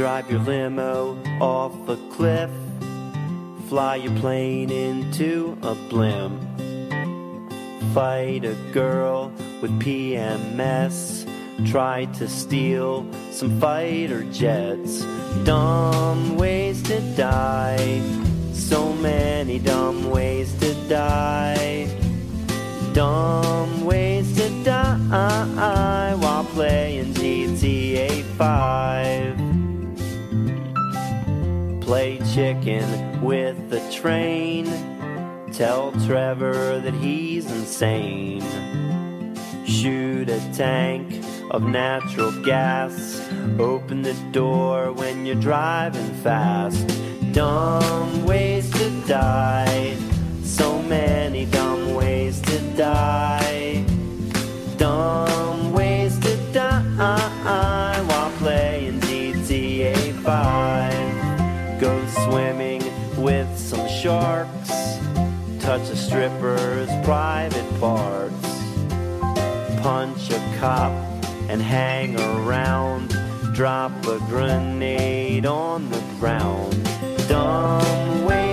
drive your limo off a cliff, fly your plane into a blimp, fight a girl with PMS, try to steal some fighter jets. Dumb ways to die, so many dumb ways to die. Dumb ways to die while playing GTA 5. Play chicken with the train. Tell Trevor that he's insane. Shoot a tank of natural gas. Open the door when you're driving fast. Dumb ways to die. So many dumb ways to die. Dumb ways to die while playing GTA 5. Sharks. Touch a stripper's private parts. Punch a cop and hang around. Drop a grenade on the ground. Dumb ways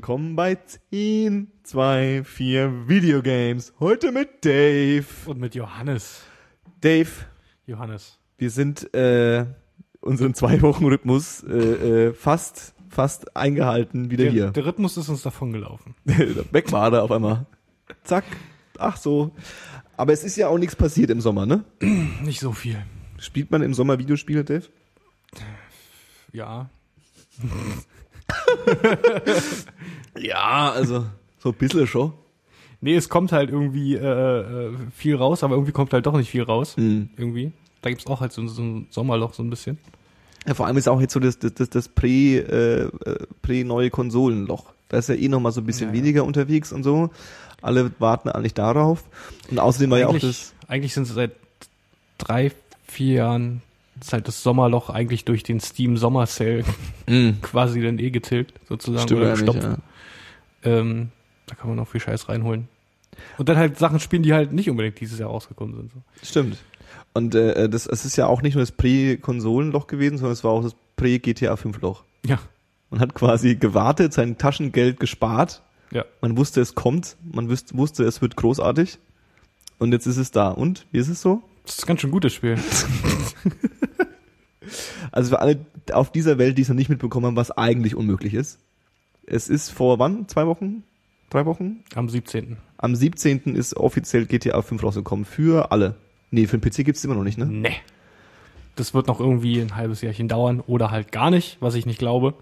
willkommen bei 10, 2, 4 Videogames. Heute mit Dave. Und mit Johannes. Dave, Johannes. wir sind äh, unseren zwei Wochen Rhythmus äh, äh, fast fast eingehalten wieder Der, hier. der Rhythmus ist uns davongelaufen. Weg war er auf einmal. Zack. Ach so. Aber es ist ja auch nichts passiert im Sommer, ne? Nicht so viel. Spielt man im Sommer Videospiele, Dave? Ja. Ja, also so ein bisschen schon. Nee, es kommt halt irgendwie äh, äh, viel raus, aber irgendwie kommt halt doch nicht viel raus. Mhm. Irgendwie. Da gibt's auch halt so, so ein Sommerloch so ein bisschen. Ja, vor allem ist auch jetzt so das, das, das, das Prä, äh, äh, Prä-neue Konsolenloch. Da ist ja eh noch mal so ein bisschen Ja, ja. weniger unterwegs und so. Alle warten eigentlich darauf. Und außerdem war ja auch eigentlich, das, eigentlich sind es seit drei, vier Jahren ist halt das Sommerloch eigentlich durch den Steam Sommer Sale quasi dann eh getilgt, sozusagen. Stimmt oder gestopft. ja. Ähm, da kann man noch viel Scheiß reinholen. Und dann halt Sachen spielen, die halt nicht unbedingt dieses Jahr rausgekommen sind. So. Stimmt. Und äh, das, es ist ja auch nicht nur das Prä-Konsolenloch gewesen, sondern es war auch das Prä-GTA 5-Loch. Ja, Man hat quasi gewartet, sein Taschengeld gespart. ja. Man wusste, es kommt. Man wusste, wusste, es wird großartig. Und jetzt ist es da. Und? Wie ist es so? Das ist ein ganz schön gutes Spiel. Also für alle auf dieser Welt, die es noch nicht mitbekommen haben, was eigentlich unmöglich ist. Es ist vor wann? Zwei Wochen? Drei Wochen? Am 17. Am 17. ist offiziell GTA 5 rausgekommen. Für alle. Nee, für den PC gibt's immer noch nicht, ne? Nee. Das wird noch irgendwie ein halbes Jahrchen dauern oder halt gar nicht, was ich nicht glaube.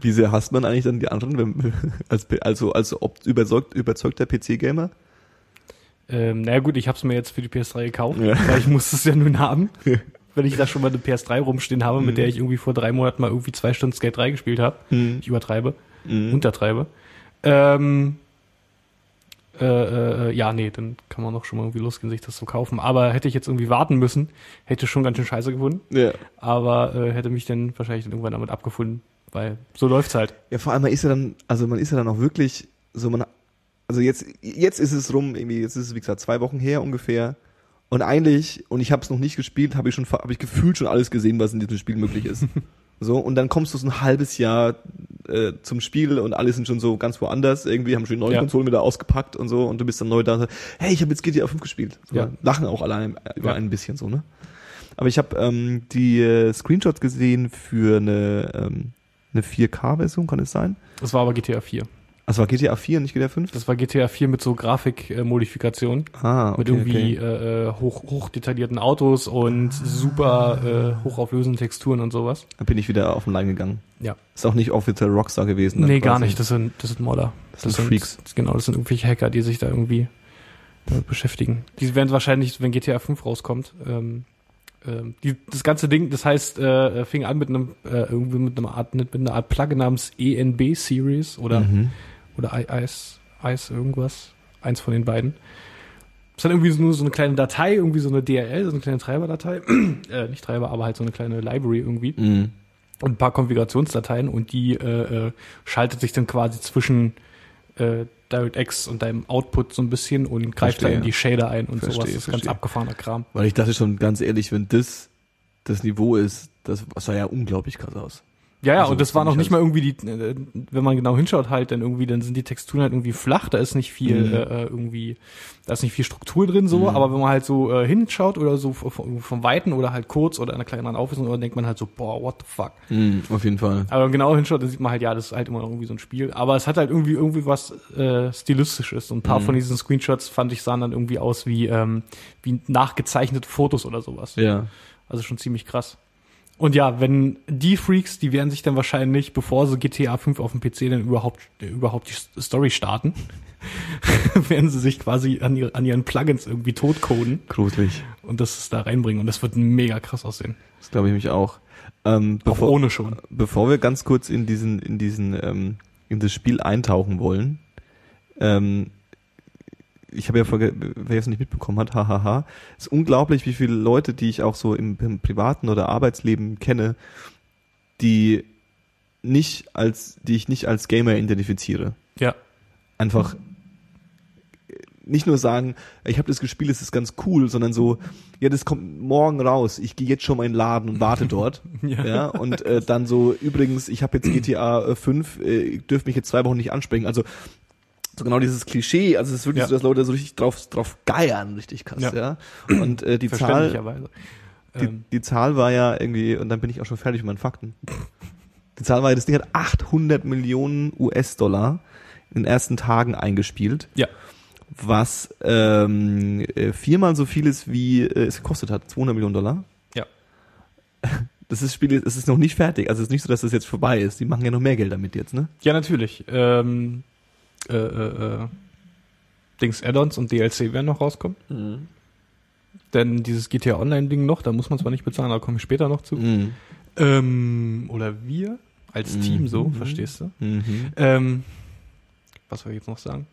Wie sehr hasst man eigentlich dann die anderen, wenn, als, also als ob überzeugt, überzeugter PC-Gamer? Ähm, naja gut, ich habe es mir jetzt für die PS3 gekauft, Ja. weil ich muss es ja nun haben. Wenn ich da schon mal eine PS3 rumstehen habe, mit der ich irgendwie vor drei Monaten mal irgendwie zwei Stunden Skate 3 gespielt habe. Mhm. Ich übertreibe, Mhm. untertreibe. Ähm, äh, äh, ja, nee, dann kann man doch schon mal irgendwie losgehen, sich das zu kaufen. Aber hätte ich jetzt irgendwie warten müssen, hätte schon ganz schön scheiße gefunden. Ja. Aber äh, hätte mich dann wahrscheinlich dann irgendwann damit abgefunden, weil so läuft's halt. ja, vor allem man ist ja dann, also man ist ja dann auch wirklich so, man, also jetzt, jetzt ist es rum, irgendwie, jetzt ist es wie gesagt zwei Wochen her ungefähr. Und eigentlich, und ich habe es noch nicht gespielt, habe ich schon, habe ich gefühlt schon alles gesehen, was in diesem Spiel möglich ist. so und dann kommst du so ein halbes Jahr äh, zum Spiel und alle sind schon so ganz woanders. Irgendwie haben schon neue Ja. Konsolen wieder ausgepackt und so und du bist dann neu da. und so, Hey, ich habe jetzt GTA 5 gespielt. So, Ja. Lachen auch alle ein- über Ja. ein bisschen so ne. Aber ich habe ähm, die äh, Screenshots gesehen für eine, ähm, eine 4K-Version, kann es sein? Das war aber GTA 4. Das war GTA 4, nicht GTA 5? Das war GTA 4 mit so Grafikmodifikationen. Ah, okay, mit irgendwie okay. äh, äh, hoch, hochdetaillierten Autos und super äh, hochauflösenden Texturen und sowas. Da bin ich wieder auf den Leim gegangen. Ja. Ist auch nicht offiziell Rockstar gewesen. dann Nee, gar quasi. nicht. Das sind, das sind Modder. Das sind Freaks. Genau, das sind irgendwelche Hacker, die sich da irgendwie damit beschäftigen. Die werden wahrscheinlich, wenn GTA 5 rauskommt, ähm, ähm, die, das ganze Ding, das heißt, äh, fing an mit einem äh, irgendwie mit einer Art mit einer Art Plugin namens ENB Series oder Mhm. Oder Ice Ice irgendwas, eins von den beiden. Es hat irgendwie so- nur so eine kleine Datei, irgendwie so eine DLL, so eine kleine Treiberdatei, äh, nicht Treiber, aber halt so eine kleine Library irgendwie Mhm. und ein paar Konfigurationsdateien und die äh, äh, schaltet sich dann quasi zwischen äh, DirectX und deinem Output so ein bisschen und greift Verstehe. da in die Shader ein und Verstehe, sowas. Das ist ganz abgefahrener Kram. Weil ich dachte schon, ganz ehrlich, wenn das das Niveau ist, das sah ja unglaublich krass aus. Ja, ja, Also, und das war noch ich nicht mal irgendwie die, äh, wenn man genau hinschaut halt, dann irgendwie, dann sind die Texturen halt irgendwie flach, da ist nicht viel Mhm. äh, irgendwie, da ist nicht viel Struktur drin so, Mhm. aber wenn man halt so äh, hinschaut oder so vom, vom Weiten oder halt kurz oder in einer kleineren Auflösung, dann denkt man halt so, boah, what the fuck. Mhm, auf jeden Fall. Aber wenn man genau hinschaut, dann sieht man halt, ja, das ist halt immer noch irgendwie so ein Spiel. Aber es hat halt irgendwie irgendwie was äh, Stilistisches. Und ein paar Mhm. von diesen Screenshots fand ich sahen dann irgendwie aus wie, ähm, wie nachgezeichnete Fotos oder sowas. Ja. Also schon ziemlich krass. Und ja, wenn die Freaks, die werden sich dann wahrscheinlich, bevor sie GTA 5 auf dem PC dann überhaupt, überhaupt die Story starten, werden sie sich quasi an, ihre, an ihren Plugins irgendwie totcoden Gruselig. und das da reinbringen. Und das wird mega krass aussehen. Das glaube ich mich auch. Ähm, Auch bevor, ohne schon. bevor wir ganz kurz in diesen, in diesen, ähm, in das Spiel eintauchen wollen, ähm, ich habe ja vorge wer es nicht mitbekommen hat, hahaha, ist unglaublich, wie viele Leute, die ich auch so im, im privaten oder Arbeitsleben kenne, die nicht als, die ich nicht als Gamer identifiziere. Ja. Einfach nicht nur sagen, ich habe das gespielt, es ist ganz cool, sondern so, ja, das kommt morgen raus, ich gehe jetzt schon mal in den Laden und warte dort. Ja. ja, und äh, dann so, übrigens, ich habe jetzt GTA 5, äh, ich dürfte mich jetzt zwei Wochen nicht ansprechen. Also so genau dieses Klischee, also es ist wirklich Ja. so, dass Leute so richtig drauf, drauf geiern, richtig krass, ja. Ja. Und äh, die Zahl, die, Ähm, die Zahl war ja irgendwie, und dann bin ich auch schon fertig mit meinen Fakten. Die Zahl war ja, das Ding hat 800 Millionen US-Dollar in den ersten Tagen eingespielt, ja. was ähm, äh, viermal so viel ist, wie äh, es gekostet hat, 200 Millionen Dollar. Ja. Das ist Spiel, es ist noch nicht fertig, also es ist nicht so, dass das jetzt vorbei ist. Die machen ja noch mehr Geld damit jetzt, ne? Ja, natürlich. Ähm, äh, äh, äh, Dings Add-ons und DLC werden noch rauskommen. Denn dieses GTA Online-Ding noch, da muss man zwar nicht bezahlen, da komme ich später noch zu. Mhm. Ähm, oder wir als Team so, Mhm. verstehst du? Mhm. Ähm, was soll ich jetzt noch sagen?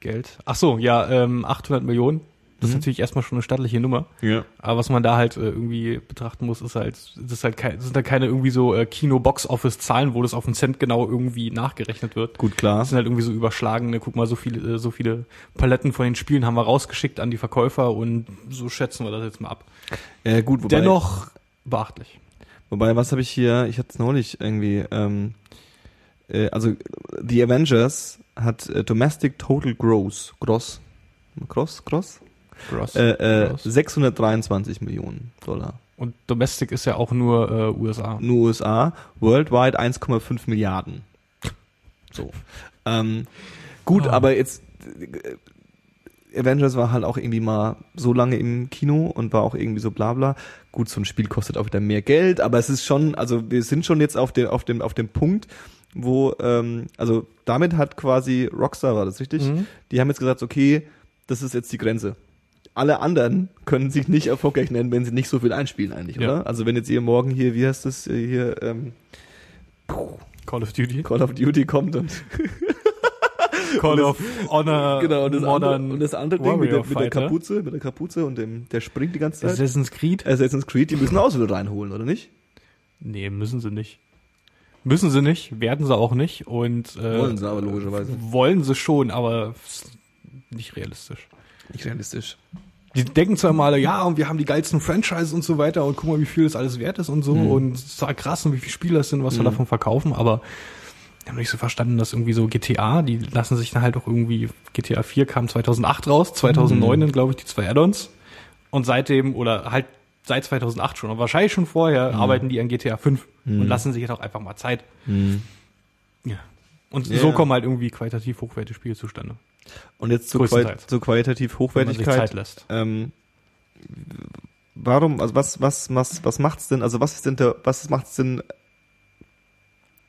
Geld. Ach so, ja, ähm, 800 Millionen. Das ist Mhm. natürlich erstmal schon eine stattliche Nummer. Ja. Aber was man da halt äh, irgendwie betrachten muss, ist halt, das ist halt kein, das sind halt keine irgendwie so äh, Kino-Box-Office-Zahlen, wo das auf den Cent genau irgendwie nachgerechnet wird. Gut, klar. Das sind halt irgendwie so überschlagene, guck mal, so viele, äh, so viele Paletten von den Spielen haben wir rausgeschickt an die Verkäufer und so schätzen wir das jetzt mal ab. Ja, gut, wobei, Dennoch beachtlich. wobei, was habe ich hier, ich hatte es neulich irgendwie, ähm, äh, also The Avengers hat äh, Domestic Total Gross, Gross, Gross, Gross, Gross. äh, äh, Gross. 623 Millionen Dollar. Und Domestic ist ja auch nur äh, USA. Nur USA, worldwide 1,5 Milliarden. So. Ähm, gut, Ah. aber jetzt äh, Avengers war halt auch irgendwie mal so lange im Kino und war auch irgendwie so bla bla. Gut, so ein Spiel kostet auch wieder mehr Geld, aber es ist schon, also wir sind schon jetzt auf dem, auf dem, auf dem Punkt, wo, ähm, also damit hat quasi Rockstar, war das richtig? Mhm. Die haben jetzt gesagt, okay, das ist jetzt die Grenze. Alle anderen können sich nicht erfolgreich nennen, wenn sie nicht so viel einspielen eigentlich, Ja. oder? Also wenn jetzt ihr morgen hier, wie heißt das, äh, hier, ähm, Call of Duty. Call of Duty kommt und Call of Honor genau und das Modern andere, und das andere Ding mit der, mit der. Kapuze, mit der Kapuze und dem der springt die ganze Zeit. Assassin's Creed? Assassin's Creed, die müssen auch so reinholen, oder nicht? Nee, müssen sie nicht. Müssen sie nicht, werden sie auch nicht und äh, Wollen sie aber logischerweise. Wollen sie schon, aber nicht realistisch. Nicht realistisch. Die denken zwar mal, ja, und wir haben die geilsten Franchises und so weiter und guck mal, wie viel das alles wert ist und so Mhm. und es ist krass und wie viele Spieler es sind, was wir Mhm. davon verkaufen, aber die haben nicht so verstanden, dass irgendwie so GTA, die lassen sich dann halt auch irgendwie, GTA 4 kam 2008 raus, 2009 Mhm. dann glaube ich die zwei Add-ons und seitdem oder halt seit 2008 schon, und wahrscheinlich schon vorher, arbeiten die an GTA 5 und lassen sich jetzt auch einfach mal Zeit. Ja. Und Ja. so kommen halt irgendwie qualitativ hochwertige Spiele zustande. Und jetzt zur, Qual zur qualitativ Hochwertigkeit. lässt. Ähm, warum, also was, was, was, was macht's denn, also was ist denn der, was macht's denn,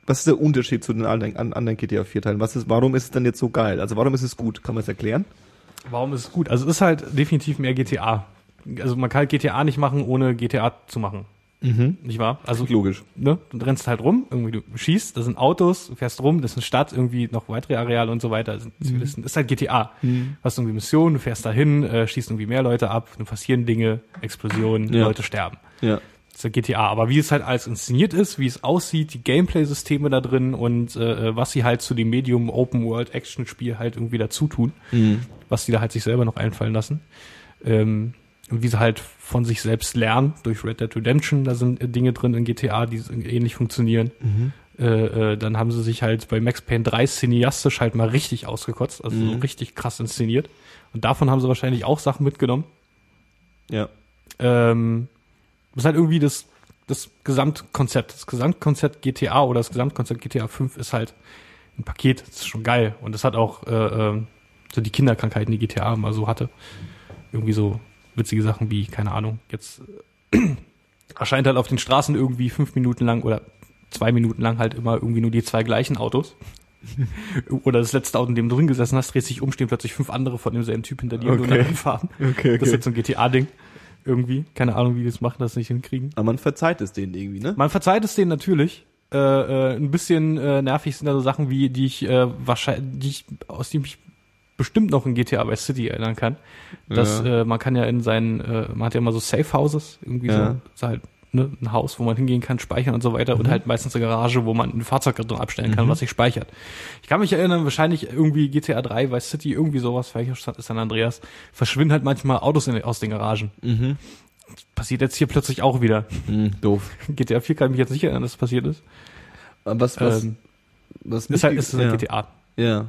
was ist der Unterschied zu den anderen, an, anderen GTA 4 Teilen? Was ist, warum ist es denn jetzt so geil? Also warum ist es gut? Kann man es erklären? Warum ist es gut? Also es ist halt definitiv mehr GTA. Also man kann halt GTA nicht machen, ohne GTA zu machen. Mhm. Nicht wahr? Also Logisch. ne, du rennst halt rum, irgendwie du schießt, da sind Autos, du fährst rum, das ist eine Stadt, irgendwie noch weitere Areale und so weiter. Das Zivilisten. Das ist halt GTA. Du hast irgendwie Missionen, du fährst dahin, äh, schießt irgendwie mehr Leute ab, dann passieren Dinge, Explosionen, Ja. Leute sterben. Ja. Das ist halt GTA. Aber wie es halt alles inszeniert ist, wie es aussieht, die Gameplay-Systeme da drin und äh, was sie halt zu dem Medium Open World Action Spiel halt irgendwie dazu tun, Mhm. was die da halt sich selber noch einfallen lassen. Ähm, wie sie halt von sich selbst lernen durch Red Dead Redemption, da sind äh, Dinge drin in GTA, die so ähnlich funktionieren. Äh, äh, dann haben sie sich halt bei Max Payne 3 cineastisch halt mal richtig ausgekotzt, also so richtig krass inszeniert. Und davon haben sie wahrscheinlich auch Sachen mitgenommen. Ja. Ähm, das ist halt irgendwie das, das Gesamtkonzept. Das Gesamtkonzept GTA oder das Gesamtkonzept GTA 5 ist halt ein Paket. Das ist schon geil. Und das hat auch äh, äh, so die Kinderkrankheiten, die GTA mal so hatte. Irgendwie so witzige Sachen wie, keine Ahnung, jetzt äh, erscheint halt auf den Straßen irgendwie fünf Minuten lang oder zwei Minuten lang halt immer irgendwie nur die zwei gleichen Autos. oder das letzte Auto, in dem du drin gesessen hast, dreht sich um, stehen plötzlich fünf andere von demselben Typ hinter dir und Okay. du fahren. Okay, Das ist jetzt so ein GTA-Ding. Irgendwie. Keine Ahnung, wie die das machen, das nicht hinkriegen. Aber man verzeiht es denen irgendwie, ne? Man verzeiht es denen natürlich. Äh, äh, ein bisschen äh, nervig sind da so Sachen wie, die ich äh, wahrscheinlich, die ich, aus dem ich bestimmt noch in GTA Vice City erinnern kann. Dass Ja. äh, man kann ja in seinen, äh, man hat ja immer so Safe Houses, irgendwie Ja. so, halt ne, ein Haus, wo man hingehen kann, speichern und so weiter und halt meistens eine Garage, wo man ein Fahrzeug drin abstellen kann, was sich speichert. Ich kann mich erinnern, wahrscheinlich irgendwie GTA 3, Vice City, irgendwie sowas, vielleicht ist San Andreas, verschwinden halt manchmal Autos in, aus den Garagen. Mhm. Passiert jetzt hier plötzlich auch wieder. Mhm, doof. GTA 4 kann ich mich jetzt nicht erinnern, dass das passiert ist. Was, was, ähm, was ist halt ist halt ja. GTA. Ja.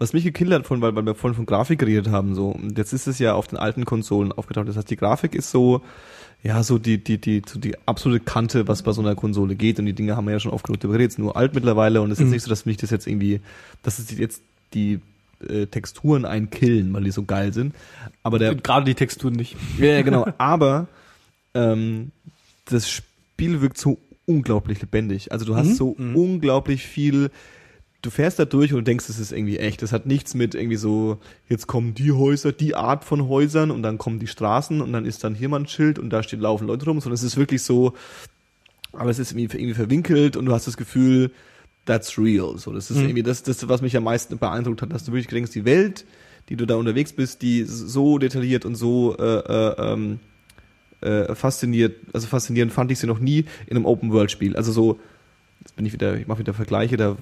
Was mich gekillt hat, von, weil, weil wir vorhin von Grafik geredet haben, so, und jetzt ist es ja auf den alten Konsolen aufgetaucht. Das heißt, die Grafik ist so, ja, so die, die, die, so die absolute Kante, was bei so einer Konsole geht. Und die Dinge haben wir ja schon oft genug ist nur alt mittlerweile und es ist Mhm. nicht so, dass mich das jetzt irgendwie, dass es jetzt die äh, Texturen einkillen, weil die so geil sind. Aber der, Gerade die Texturen nicht. ja, ja, genau. Aber ähm, das Spiel wirkt so unglaublich lebendig. Also du hast Mhm. so Mhm. unglaublich viel. Du fährst da durch und denkst, es ist irgendwie echt. Das hat nichts mit irgendwie so, jetzt kommen die Häuser, die Art von Häusern und dann kommen die Straßen und dann ist dann hier mal ein Schild und da steht laufen Leute rum, sondern es ist wirklich so, aber es ist irgendwie, irgendwie verwinkelt und du hast das Gefühl, that's real. So, das ist Mhm. irgendwie das, das, was mich am meisten beeindruckt hat, dass du wirklich denkst, die Welt, die du da unterwegs bist, die so detailliert und so äh, äh, ähm, äh, fasziniert, also faszinierend fand ich sie noch nie in einem Open-World-Spiel. Also so, jetzt bin ich wieder, ich mache wieder Vergleiche, da äh,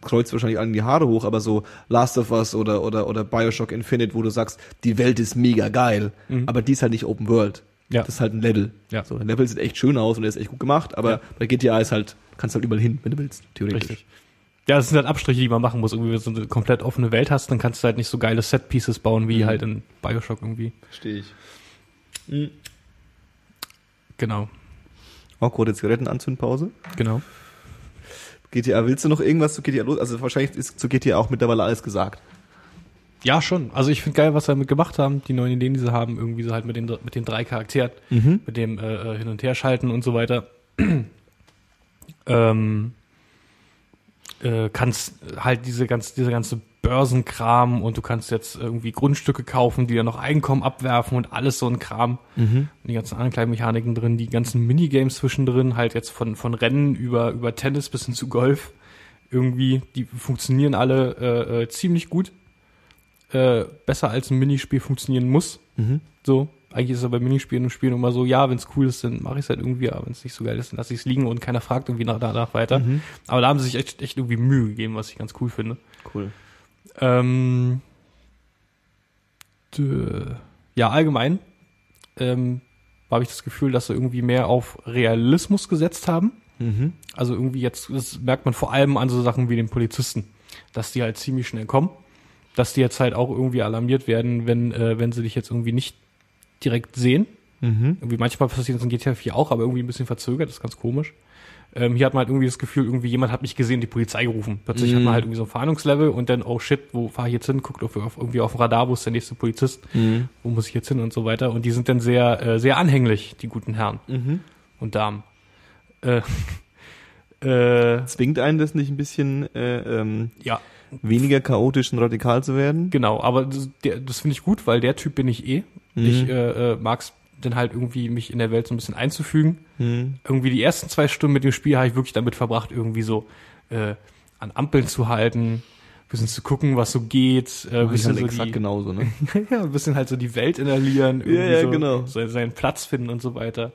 kreuzt wahrscheinlich allen die Haare hoch, aber so Last of Us oder, oder, oder Bioshock Infinite, wo du sagst, die Welt ist mega geil, Mhm. aber die ist halt nicht Open World. Ja. Das ist halt ein Level. Ja. So, ein Level sieht echt schön aus und der ist echt gut gemacht, aber Ja. bei GTA ist halt, kannst halt überall hin, wenn du willst, theoretisch. Richtig. Ja, das sind halt Abstriche, die man machen muss. Irgendwie, wenn du so eine komplett offene Welt hast, dann kannst du halt nicht so geile Set-Pieces bauen, wie Mhm. halt in Bioshock irgendwie. Verstehe ich. Genau. Awkward, Zigarettenanzündpause. Genau. GTA, willst du noch irgendwas zu GTA los? Also wahrscheinlich ist zu GTA auch mittlerweile alles gesagt. Ja, schon. Also ich finde geil, was sie damit gemacht haben, die neuen Ideen, die sie haben, irgendwie so halt mit den, mit den drei Charakteren, Mhm. mit dem äh, äh, Hin- und Herschalten und so weiter. ähm, äh, kannst halt diese ganze, diese ganze Börsenkram und du kannst jetzt irgendwie Grundstücke kaufen, die dann noch Einkommen abwerfen und alles so ein Kram. Mhm. die ganzen anderen kleinen Mechaniken drin, die ganzen Minigames zwischendrin, halt jetzt von, von Rennen über, über Tennis bis hin zu Golf. Irgendwie, die funktionieren alle äh, äh, ziemlich gut. Äh, besser als ein Minispiel funktionieren muss. Mhm. So. Eigentlich ist es bei Minispielen und Spielen immer so, ja, wenn es cool ist, dann mache ich es halt irgendwie, aber wenn es nicht so geil ist, dann lasse ich es liegen und keiner fragt irgendwie nach, danach weiter. Mhm. Aber da haben sie sich echt, echt irgendwie Mühe gegeben, was ich ganz cool finde. Cool. Ähm, ja, allgemein ähm, habe ich das Gefühl, dass sie irgendwie mehr auf Realismus gesetzt haben. Mhm. Also irgendwie jetzt, das merkt man vor allem an so Sachen wie den Polizisten, dass die halt ziemlich schnell kommen, dass die jetzt halt auch irgendwie alarmiert werden, wenn, äh, wenn sie dich jetzt irgendwie nicht direkt sehen, Mhm. Irgendwie manchmal passiert das in GTA 4 auch, aber irgendwie ein bisschen verzögert, das ist ganz komisch. Ähm, hier hat man halt irgendwie das Gefühl, irgendwie jemand hat mich gesehen, die Polizei gerufen. Plötzlich hat Mhm. man halt irgendwie so ein Fahndungslevel und dann, oh shit, wo fahre ich jetzt hin? Guckt auf, auf, irgendwie auf dem Radar, wo ist der nächste Polizist? Mhm. Wo muss ich jetzt hin und so weiter. Und die sind dann sehr, äh, sehr anhänglich, die guten Herren Mhm. und Damen. Äh, äh, Zwingt einen das nicht ein bisschen äh, ähm, ja, weniger chaotisch und radikal zu werden? genau. Aber das, das finde ich gut, weil der Typ bin ich eh. Mhm. Ich äh, äh, mag's dann halt irgendwie, mich in der Welt so ein bisschen einzufügen. Mhm. irgendwie die ersten zwei Stunden mit dem Spiel habe ich wirklich damit verbracht, irgendwie so äh, an Ampeln zu halten, bisschen zu gucken, was so geht, äh, ich bisschen halt so exakt die, genauso, ne? ja, ein bisschen halt so die Welt inhalieren, irgendwie Ja, ja, so, genau. so seinen Platz finden und so weiter.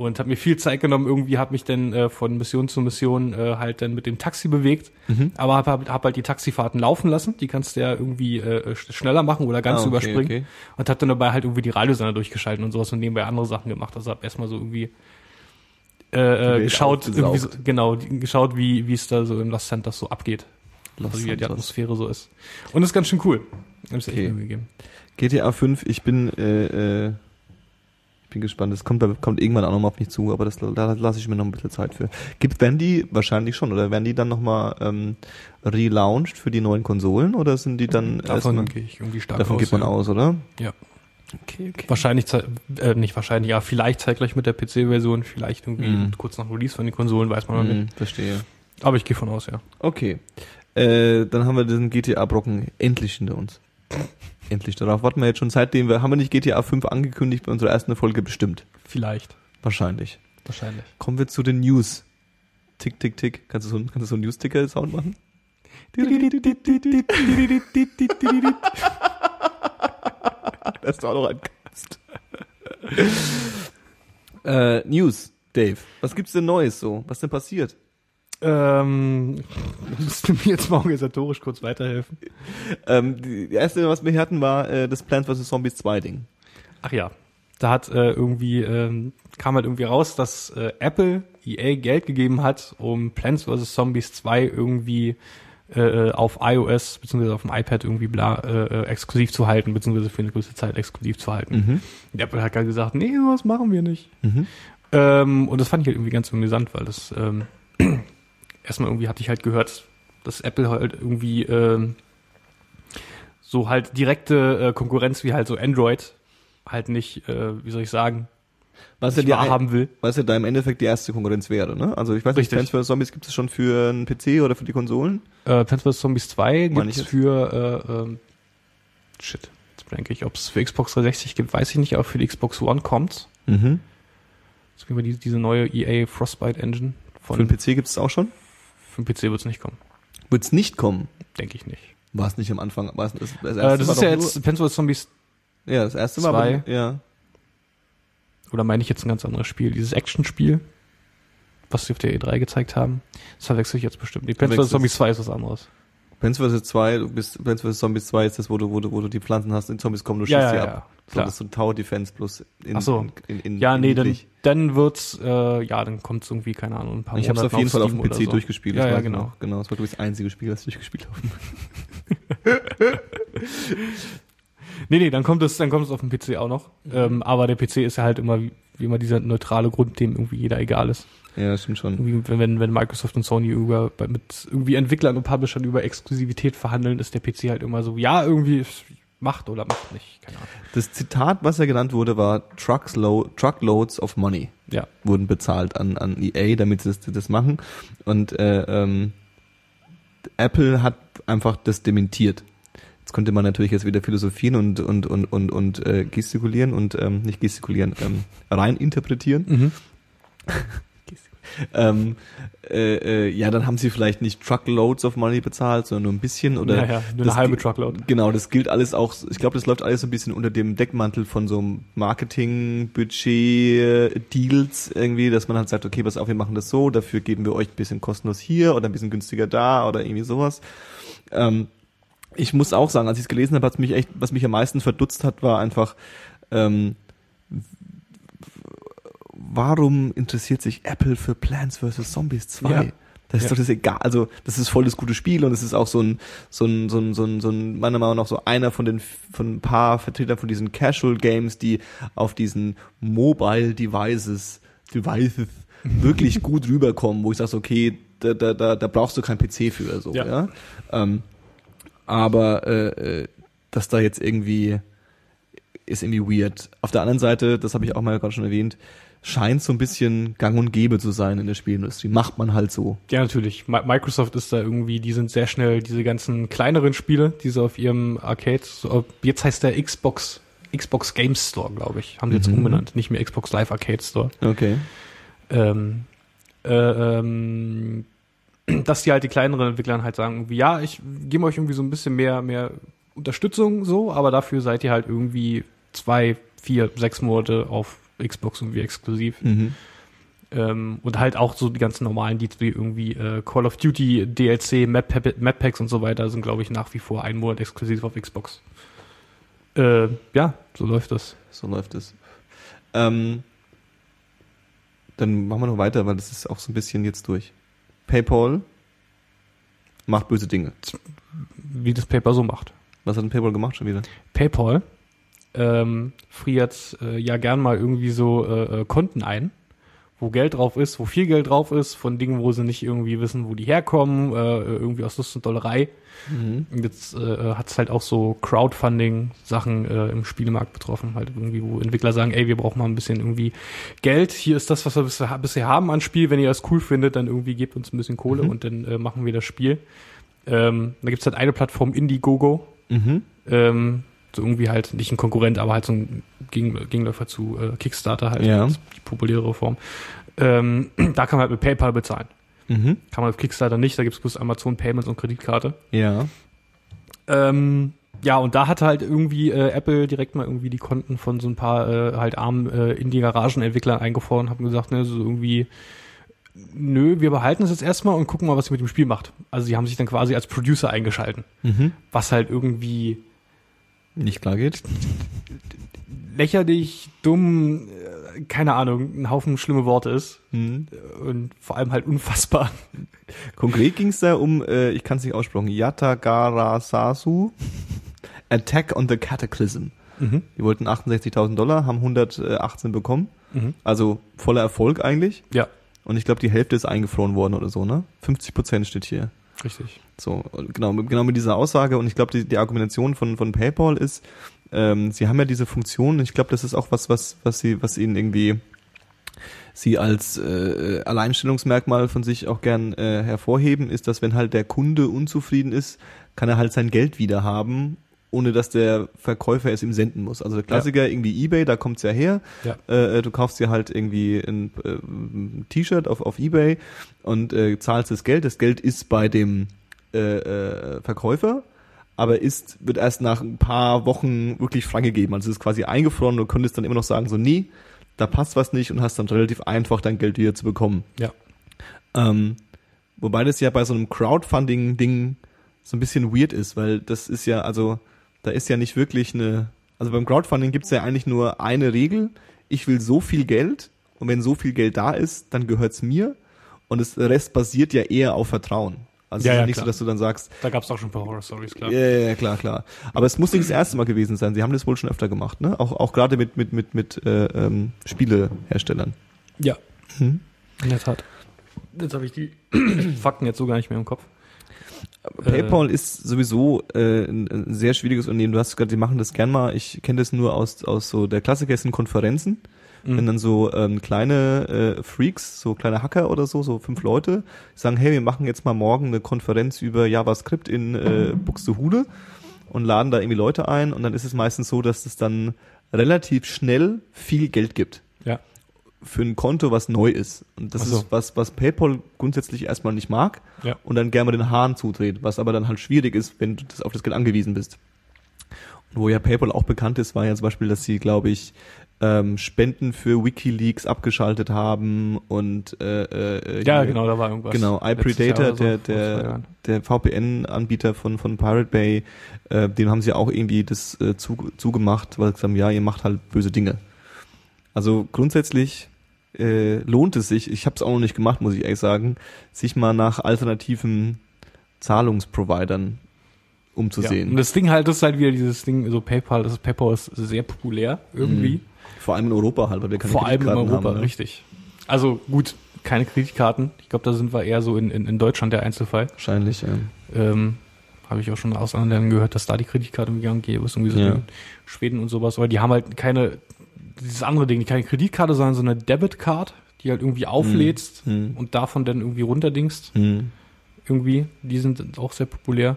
Und habe mir viel Zeit genommen, irgendwie habe mich dann äh, von Mission zu Mission äh, halt dann mit dem Taxi bewegt, Mhm. aber habe hab, hab halt die Taxifahrten laufen lassen, die kannst du ja irgendwie äh, sch- schneller machen oder ganz Ah, okay, überspringen okay. und habe dann dabei halt irgendwie die Radiosender durchgeschalten und sowas und nebenbei andere Sachen gemacht. Also habe erstmal so irgendwie äh, äh, geschaut, irgendwie so, genau, die- geschaut, wie wie es da so in Los Santos so abgeht, Los also wie die Santos. Atmosphäre so ist. Und das ist ganz schön cool. Hab's echt Okay. Mühe gegeben. GTA 5, ich bin, äh, äh, bin gespannt. Das kommt, kommt irgendwann auch nochmal auf mich zu, aber das, da lasse ich mir noch ein bisschen Zeit für. Gibt, werden die wahrscheinlich schon, oder werden die dann nochmal ähm, relaunched für die neuen Konsolen, oder sind die dann Davon gehe ich irgendwie stark davon aus. geht man ja. aus, oder? Ja. Okay, okay. Wahrscheinlich, äh, nicht wahrscheinlich, ja, vielleicht zeitgleich mit der PC-Version, vielleicht irgendwie Mhm. kurz nach Release von den Konsolen, weiß man noch nicht. Hm, verstehe. Aber ich gehe von aus, ja. Okay. Äh, dann haben wir diesen GTA-Brocken endlich hinter uns. Endlich. Darauf warten wir jetzt schon seitdem wir, haben wir nicht GTA 5 angekündigt bei unserer ersten Folge bestimmt. Vielleicht. Wahrscheinlich. Wahrscheinlich. Kommen wir zu den News. Tick, tick, tick. Kannst du so, kannst du so einen News-Ticker-Sound machen? Das ist auch noch ein Cast. äh, News, Dave. Was gibt's denn Neues so? Was denn passiert? Ähm, musst du mir jetzt mal organisatorisch kurz weiterhelfen? Ähm, die erste, was wir hier hatten, war äh, das Plants vs. Zombies 2 Ding. Ach ja, da hat äh, irgendwie ähm, kam halt irgendwie raus, dass äh, Apple EA Geld gegeben hat, um Plants vs Zombies 2 irgendwie äh, auf iOS beziehungsweise auf dem iPad irgendwie bla äh, äh, exklusiv zu halten beziehungsweise für eine gewisse Zeit exklusiv zu halten. Mhm. Und Apple hat gerade gesagt, nee, sowas machen wir nicht. Mhm. Ähm, und das fand ich halt irgendwie ganz amüsant, weil das ähm, erstmal irgendwie hatte ich halt gehört, dass Apple halt irgendwie ähm, so halt direkte äh, Konkurrenz wie halt so Android halt nicht, äh, wie soll ich sagen, Was ja, nicht die, wahrhaben will. was ja da im Endeffekt die erste Konkurrenz wäre, ne? Also ich weiß nicht, Richtig. Plants vs. Zombies gibt es schon für einen PC oder für die Konsolen? Äh, Plants vs. Zombies 2 Meine gibt es jetzt? für äh, ähm, Shit, jetzt denke ich, ob es für Xbox 360 gibt, weiß ich nicht, aber für die Xbox One kommt. Mhm. Ist über die, diese neue EA Frostbite Engine Für von den PC gibt es auch schon? Für den PC wird es nicht kommen. Wird es nicht kommen? Denke ich nicht. War es nicht am Anfang? War es das, das Äh, das ist ja jetzt vs. Zombies ja, das erste war zwei. aber, ja. Oder meine ich jetzt ein ganz anderes Spiel? Dieses Action-Spiel, was sie auf der E3 gezeigt haben. Das verwechsel ich jetzt bestimmt. Die. Verwechselst- Zombies 2 ist was anderes. Plants vs. 2, du bist, Plants vs. Zombies 2 ist das, wo du, wo du, wo du die Pflanzen hast, die Zombies kommen, du schießt Ja, ja, ab. ja, So, klar. das ist so ein Tower Defense plus in, Ach so. in, in, in Ja, nee, dann, dann wird's, äh, ja, dann kommt's irgendwie, keine Ahnung, ein paar Ich habe es auf jeden Fall auf dem PC so. durchgespielt. Ja, ja, genau. noch. Genau, das war glaube ich das einzige Spiel, das ich durchgespielt habe. Nee, nee, dann kommt es, dann kommt es auf dem PC auch noch. Mhm. Ähm, aber der PC ist ja halt immer, wie, immer dieser neutrale Grund, dem irgendwie jeder egal ist. Ja, das stimmt schon. Irgendwie, wenn, wenn, Microsoft und Sony über, mit irgendwie Entwicklern und Publishern über Exklusivität verhandeln, ist der PC halt immer so, ja, irgendwie macht oder macht nicht, keine Ahnung. Das Zitat, was ja genannt wurde, war Truckloads of money Ja. wurden bezahlt an, an EA, damit sie das, das machen. Und äh, ähm, Apple hat einfach das dementiert. Jetzt könnte man natürlich jetzt wieder philosophieren und und und und und äh, gestikulieren und ähm, nicht gestikulieren, ähm, rein interpretieren. Mhm. Ähm, äh, äh, ja, dann haben sie vielleicht nicht Truckloads of Money bezahlt, sondern nur ein bisschen oder ja, ja, nur eine halbe Truckload. Genau, das gilt alles auch, ich glaube, das läuft alles so ein bisschen unter dem Deckmantel von so einem Marketing-Budget-Deals irgendwie, dass man halt sagt, okay, pass auf, wir machen das so, dafür geben wir euch ein bisschen kostenlos hier oder ein bisschen günstiger da oder irgendwie sowas. Ähm, ich muss auch sagen, als ich es gelesen habe, hat mich echt, was mich am meisten verdutzt hat, war einfach, ähm, warum interessiert sich Apple für Plants vs. Zombies 2? Ja. Das ist Ja. doch das egal. Also, das ist voll das gute Spiel und es ist auch so ein, so ein, so ein, so ein, so ein, meiner Meinung nach so einer von den, von ein paar Vertretern von diesen Casual Games, die auf diesen Mobile Devices, Devices wirklich gut rüberkommen, wo ich sage, okay, da, da, da, da brauchst du kein PC für, so, ja. Ja. Ähm, aber, äh, äh, dass da jetzt irgendwie, ist irgendwie weird. Auf der anderen Seite, das habe ich auch mal gerade schon erwähnt, scheint so ein bisschen gang und gäbe zu sein in der Spielindustrie. Macht man halt so. Ja, natürlich. Mi- Microsoft ist da irgendwie, die sind sehr schnell diese ganzen kleineren Spiele, die sie auf ihrem Arcade, so, jetzt heißt der Xbox, Xbox Game Store, glaube ich, haben sie jetzt Mhm. umbenannt, nicht mehr Xbox Live Arcade Store. Okay. Ähm, äh, ähm, dass die halt die kleineren Entwicklern halt sagen, ja, ich gebe euch irgendwie so ein bisschen mehr, mehr Unterstützung so, aber dafür seid ihr halt irgendwie zwei, vier, sechs Monate auf Xbox irgendwie exklusiv. Mhm. Ähm, und halt auch so die ganzen normalen wie irgendwie äh, Call of Duty, DLC, Map, Map Packs und so weiter sind, glaube ich, nach wie vor einen Monat exklusiv auf Xbox. Äh, ja, so läuft das. So läuft es. Ähm, dann machen wir noch weiter, weil das ist auch so ein bisschen jetzt durch. PayPal macht böse Dinge. Wie das Paper so macht. Was hat denn PayPal gemacht schon wieder? PayPal ähm, friert äh, ja gern mal irgendwie so äh, äh, Konten ein, wo Geld drauf ist, wo viel Geld drauf ist, von Dingen, wo sie nicht irgendwie wissen, wo die herkommen, äh, irgendwie aus Lust und Dollerei. Und Jetzt äh, hat es halt auch so Crowdfunding-Sachen äh, im Spielemarkt betroffen, halt irgendwie, wo Entwickler sagen, ey, wir brauchen mal ein bisschen irgendwie Geld, hier ist das, was wir bisher, bisher haben an Spiel, wenn ihr das cool findet, dann irgendwie gebt uns ein bisschen Kohle Mhm. und dann äh, machen wir das Spiel. Ähm, da gibt's halt eine Plattform, Indiegogo, Mhm. ähm, so irgendwie halt nicht ein Konkurrent, aber halt so ein Gegen Gegenläufer zu äh, Kickstarter halt, Ja. die populärere Form. Ähm, da kann man halt mit PayPal bezahlen. Mhm. Kann man auf Kickstarter nicht, da gibt's bloß Amazon Payments und Kreditkarte. Ja. Ähm, ja, und da hat halt irgendwie äh, Apple direkt mal irgendwie die Konten von so ein paar äh, halt armen äh, Indie-Garagenentwicklern eingefroren und haben gesagt, ne, so irgendwie, nö, wir behalten es jetzt erstmal und gucken mal, was ihr mit dem Spiel macht. Also sie haben sich dann quasi als Producer eingeschalten, Mhm. was halt irgendwie Nicht klar geht. lächerlich, dumm, keine Ahnung, ein Haufen schlimme Worte ist Mhm. und vor allem halt unfassbar. Konkret ging es da um, äh, ich kann es nicht aussprechen, Yatagarasasu Attack on the Cataclysm. Mhm. Die wollten 68.000 Dollar, haben 118 bekommen. Mhm. Also voller Erfolg eigentlich. Ja, Und ich glaube, die Hälfte ist eingefroren worden oder so, ne? 50 Prozent steht hier. Richtig. So, genau, genau mit dieser Aussage. Und ich glaube, die, die Argumentation von, von PayPal ist, ähm, sie haben ja diese Funktion. Ich glaube, das ist auch was, was, was sie, was ihnen irgendwie sie als äh, Alleinstellungsmerkmal von sich auch gern äh, hervorheben, ist, dass wenn halt der Kunde unzufrieden ist, kann er halt sein Geld wieder haben, ohne dass der Verkäufer es ihm senden muss. Also der Klassiker irgendwie eBay, da kommt's ja her. Ja. Äh, du kaufst dir halt irgendwie ein, äh, ein T-Shirt auf, auf eBay und äh, zahlst das Geld. Das Geld ist bei dem äh, äh, Verkäufer, aber ist, wird erst nach ein paar Wochen wirklich freigegeben. Also es ist quasi eingefroren und du könntest dann immer noch sagen, so nee, da passt was nicht und hast dann relativ einfach dein Geld wieder zu bekommen. Ja. Ähm, wobei das ja bei so einem Crowdfunding-Ding so ein bisschen weird ist, weil das ist ja, also da ist ja nicht wirklich eine, also beim Crowdfunding gibt's ja eigentlich nur eine Regel, ich will so viel Geld und wenn so viel Geld da ist, dann gehört's mir und das Rest basiert ja eher auf Vertrauen. Also Ja, es ist ja, nicht klar. so, dass du dann sagst, Da gab's auch schon ein paar Horror-Stories, klar. ja, ja, ja, klar, klar. Aber es muss nicht das erste Mal gewesen sein. Sie haben das wohl schon öfter gemacht, ne? Auch, auch gerade mit, mit, mit, mit äh, ähm, Spieleherstellern. Ja. Hm? In der Tat. Jetzt habe ich die Fakten jetzt so gar nicht mehr im Kopf. PayPal ist sowieso äh, ein, ein sehr schwieriges Unternehmen. Du hast gesagt, die machen das gern mal. Ich kenne das nur aus, aus so der Klassiker sind Konferenzen. Mhm. Wenn dann so ähm, kleine äh, Freaks, so kleine Hacker oder so, so fünf Leute, sagen, hey, wir machen jetzt mal morgen eine Konferenz über JavaScript in äh, Buxtehude und laden da irgendwie Leute ein und dann ist es meistens so, dass es dann relativ schnell viel Geld gibt Ja. Für ein Konto, was neu ist. Und das so. ist was, was PayPal grundsätzlich erstmal nicht mag Ja. und dann gerne mal den Hahn zudreht, was aber dann halt schwierig ist, wenn du das auf das Geld angewiesen bist. Und wo ja PayPal auch bekannt ist, war ja zum Beispiel, dass sie, glaube ich, ähm, Spenden für WikiLeaks abgeschaltet haben und äh, äh, Ja, genau, da war irgendwas. Genau, iPredator, so, der, der, der VPN-Anbieter von, von Pirate Bay, äh, dem haben sie auch irgendwie das äh, zu, zugemacht, weil sie gesagt haben, ja, ihr macht halt böse Dinge. Also grundsätzlich äh, lohnt es sich, ich habe es auch noch nicht gemacht, muss ich ehrlich sagen, sich mal nach alternativen Zahlungsprovidern Ja. umzusehen. Und das Ding halt, das ist halt wieder dieses Ding, so PayPal, das ist, PayPal ist sehr populär irgendwie. Vor allem in Europa halt, weil wir keine Vor allem in Europa, haben, ne? richtig. Also gut, keine Kreditkarten. Ich glaube, da sind wir eher so in, in, in Deutschland der Einzelfall. Wahrscheinlich, ja. Ähm, Habe ich auch schon aus anderen Ländern gehört, dass da die Kreditkarte im Gang geht, was irgendwie so Ja. in Schweden und sowas. Aber die haben halt keine, dieses andere Ding, die keine Kreditkarte, sondern so eine Debitcard, die halt irgendwie auflädst Hm. und davon dann irgendwie runterdingst. Hm. Irgendwie. Die sind auch sehr populär.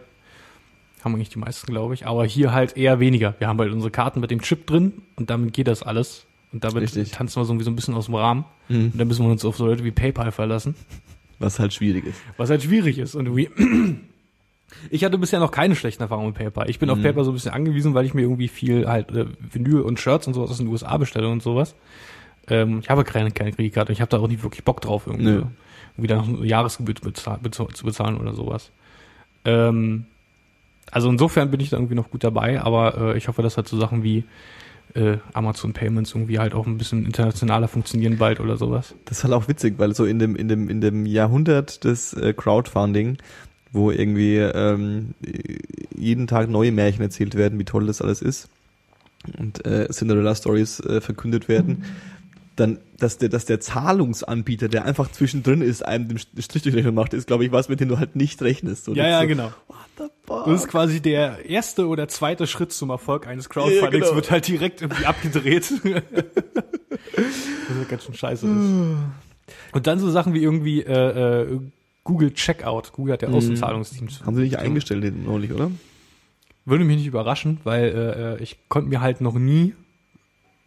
Haben eigentlich die meisten, glaube ich. Aber hier halt eher weniger. Wir haben halt unsere Karten mit dem Chip drin und damit geht das alles. Und damit Richtig. tanzen wir so irgendwie so ein bisschen aus dem Rahmen. Hm. Und dann müssen wir uns auf so Leute wie PayPal verlassen. Was halt schwierig ist. Was halt schwierig ist. Und irgendwie. Ich hatte bisher noch keine schlechten Erfahrungen mit PayPal. Ich bin auf Mhm. PayPal so ein bisschen angewiesen, weil ich mir irgendwie viel halt äh, Vinyl und Shirts und sowas aus den USA bestelle und sowas. Ähm, ich habe keine, keine Kreditkarte und ich habe da auch nicht wirklich Bock drauf, irgendwie, Nö. irgendwie da noch eine Jahresgebühr bezahl, zu bezahlen oder sowas. Ähm, also insofern bin ich da irgendwie noch gut dabei, aber äh, ich hoffe, dass halt so Sachen wie äh, Amazon Payments irgendwie halt auch ein bisschen internationaler funktionieren bald oder sowas. Das ist halt auch witzig, weil so in dem, in dem, in dem Jahrhundert des äh, Crowdfunding, wo irgendwie ähm, jeden Tag neue Märchen erzählt werden, wie toll das alles ist und äh, Cinderella-Stories äh, verkündet werden, dann, dass der, dass der Zahlungsanbieter, der einfach zwischendrin ist, einem den Strich durch die Rechnung macht, ist, glaube ich, was, mit dem du halt nicht rechnest. So, das ist so, genau. What the fuck? Das ist quasi der erste oder zweite Schritt zum Erfolg eines Crowdfundings, Ja, genau. wird halt direkt irgendwie abgedreht. das ist ganz schön scheiße ist. Und dann so Sachen wie irgendwie äh, äh, Google Checkout. Google hat ja Mhm. Außenzahlungsteams. Haben sie nicht eingestellt neulich, oder? Würde mich nicht überraschen, weil äh, äh, ich konnte mir halt noch nie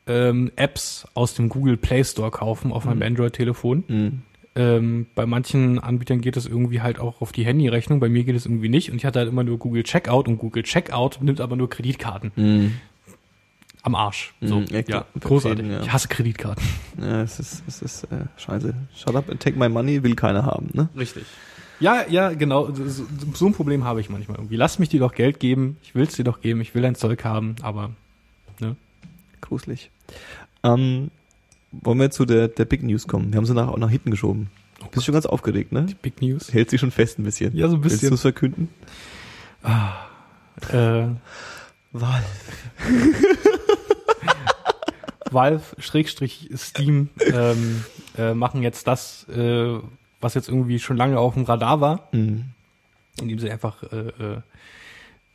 ähm, Apps aus dem Google Play Store kaufen auf meinem Mhm. Android-Telefon. Mhm. Ähm, bei manchen Anbietern geht es irgendwie halt auch auf die Handyrechnung, bei mir geht es irgendwie nicht. Und ich hatte halt immer nur Google Checkout und Google Checkout nimmt aber nur Kreditkarten. Mhm. Am Arsch. So, Mhm, ja, großartig. Ja. Ich hasse Kreditkarten. Ja, es ist, es ist äh, scheiße. Shut up and take my money, will keiner haben, ne? Richtig. Ja, ja, genau. So, so ein Problem habe ich manchmal irgendwie. Lass mich dir doch Geld geben. Ich will es dir doch geben. Ich will dein Zeug haben. Aber Gruselig. Ähm, wollen wir zu der, der Big News kommen? Wir haben sie nach, auch nach hinten geschoben. Bist schon ganz aufgeregt, ne? Big News. Hält sich schon fest ein bisschen. Ja, so ein Willst du bisschen. es verkünden? Äh, Wahl. Valve Schrägstrich Steam ähm, äh, machen jetzt das, äh, was jetzt irgendwie schon lange auf dem Radar war, Mhm. indem sie einfach äh, äh,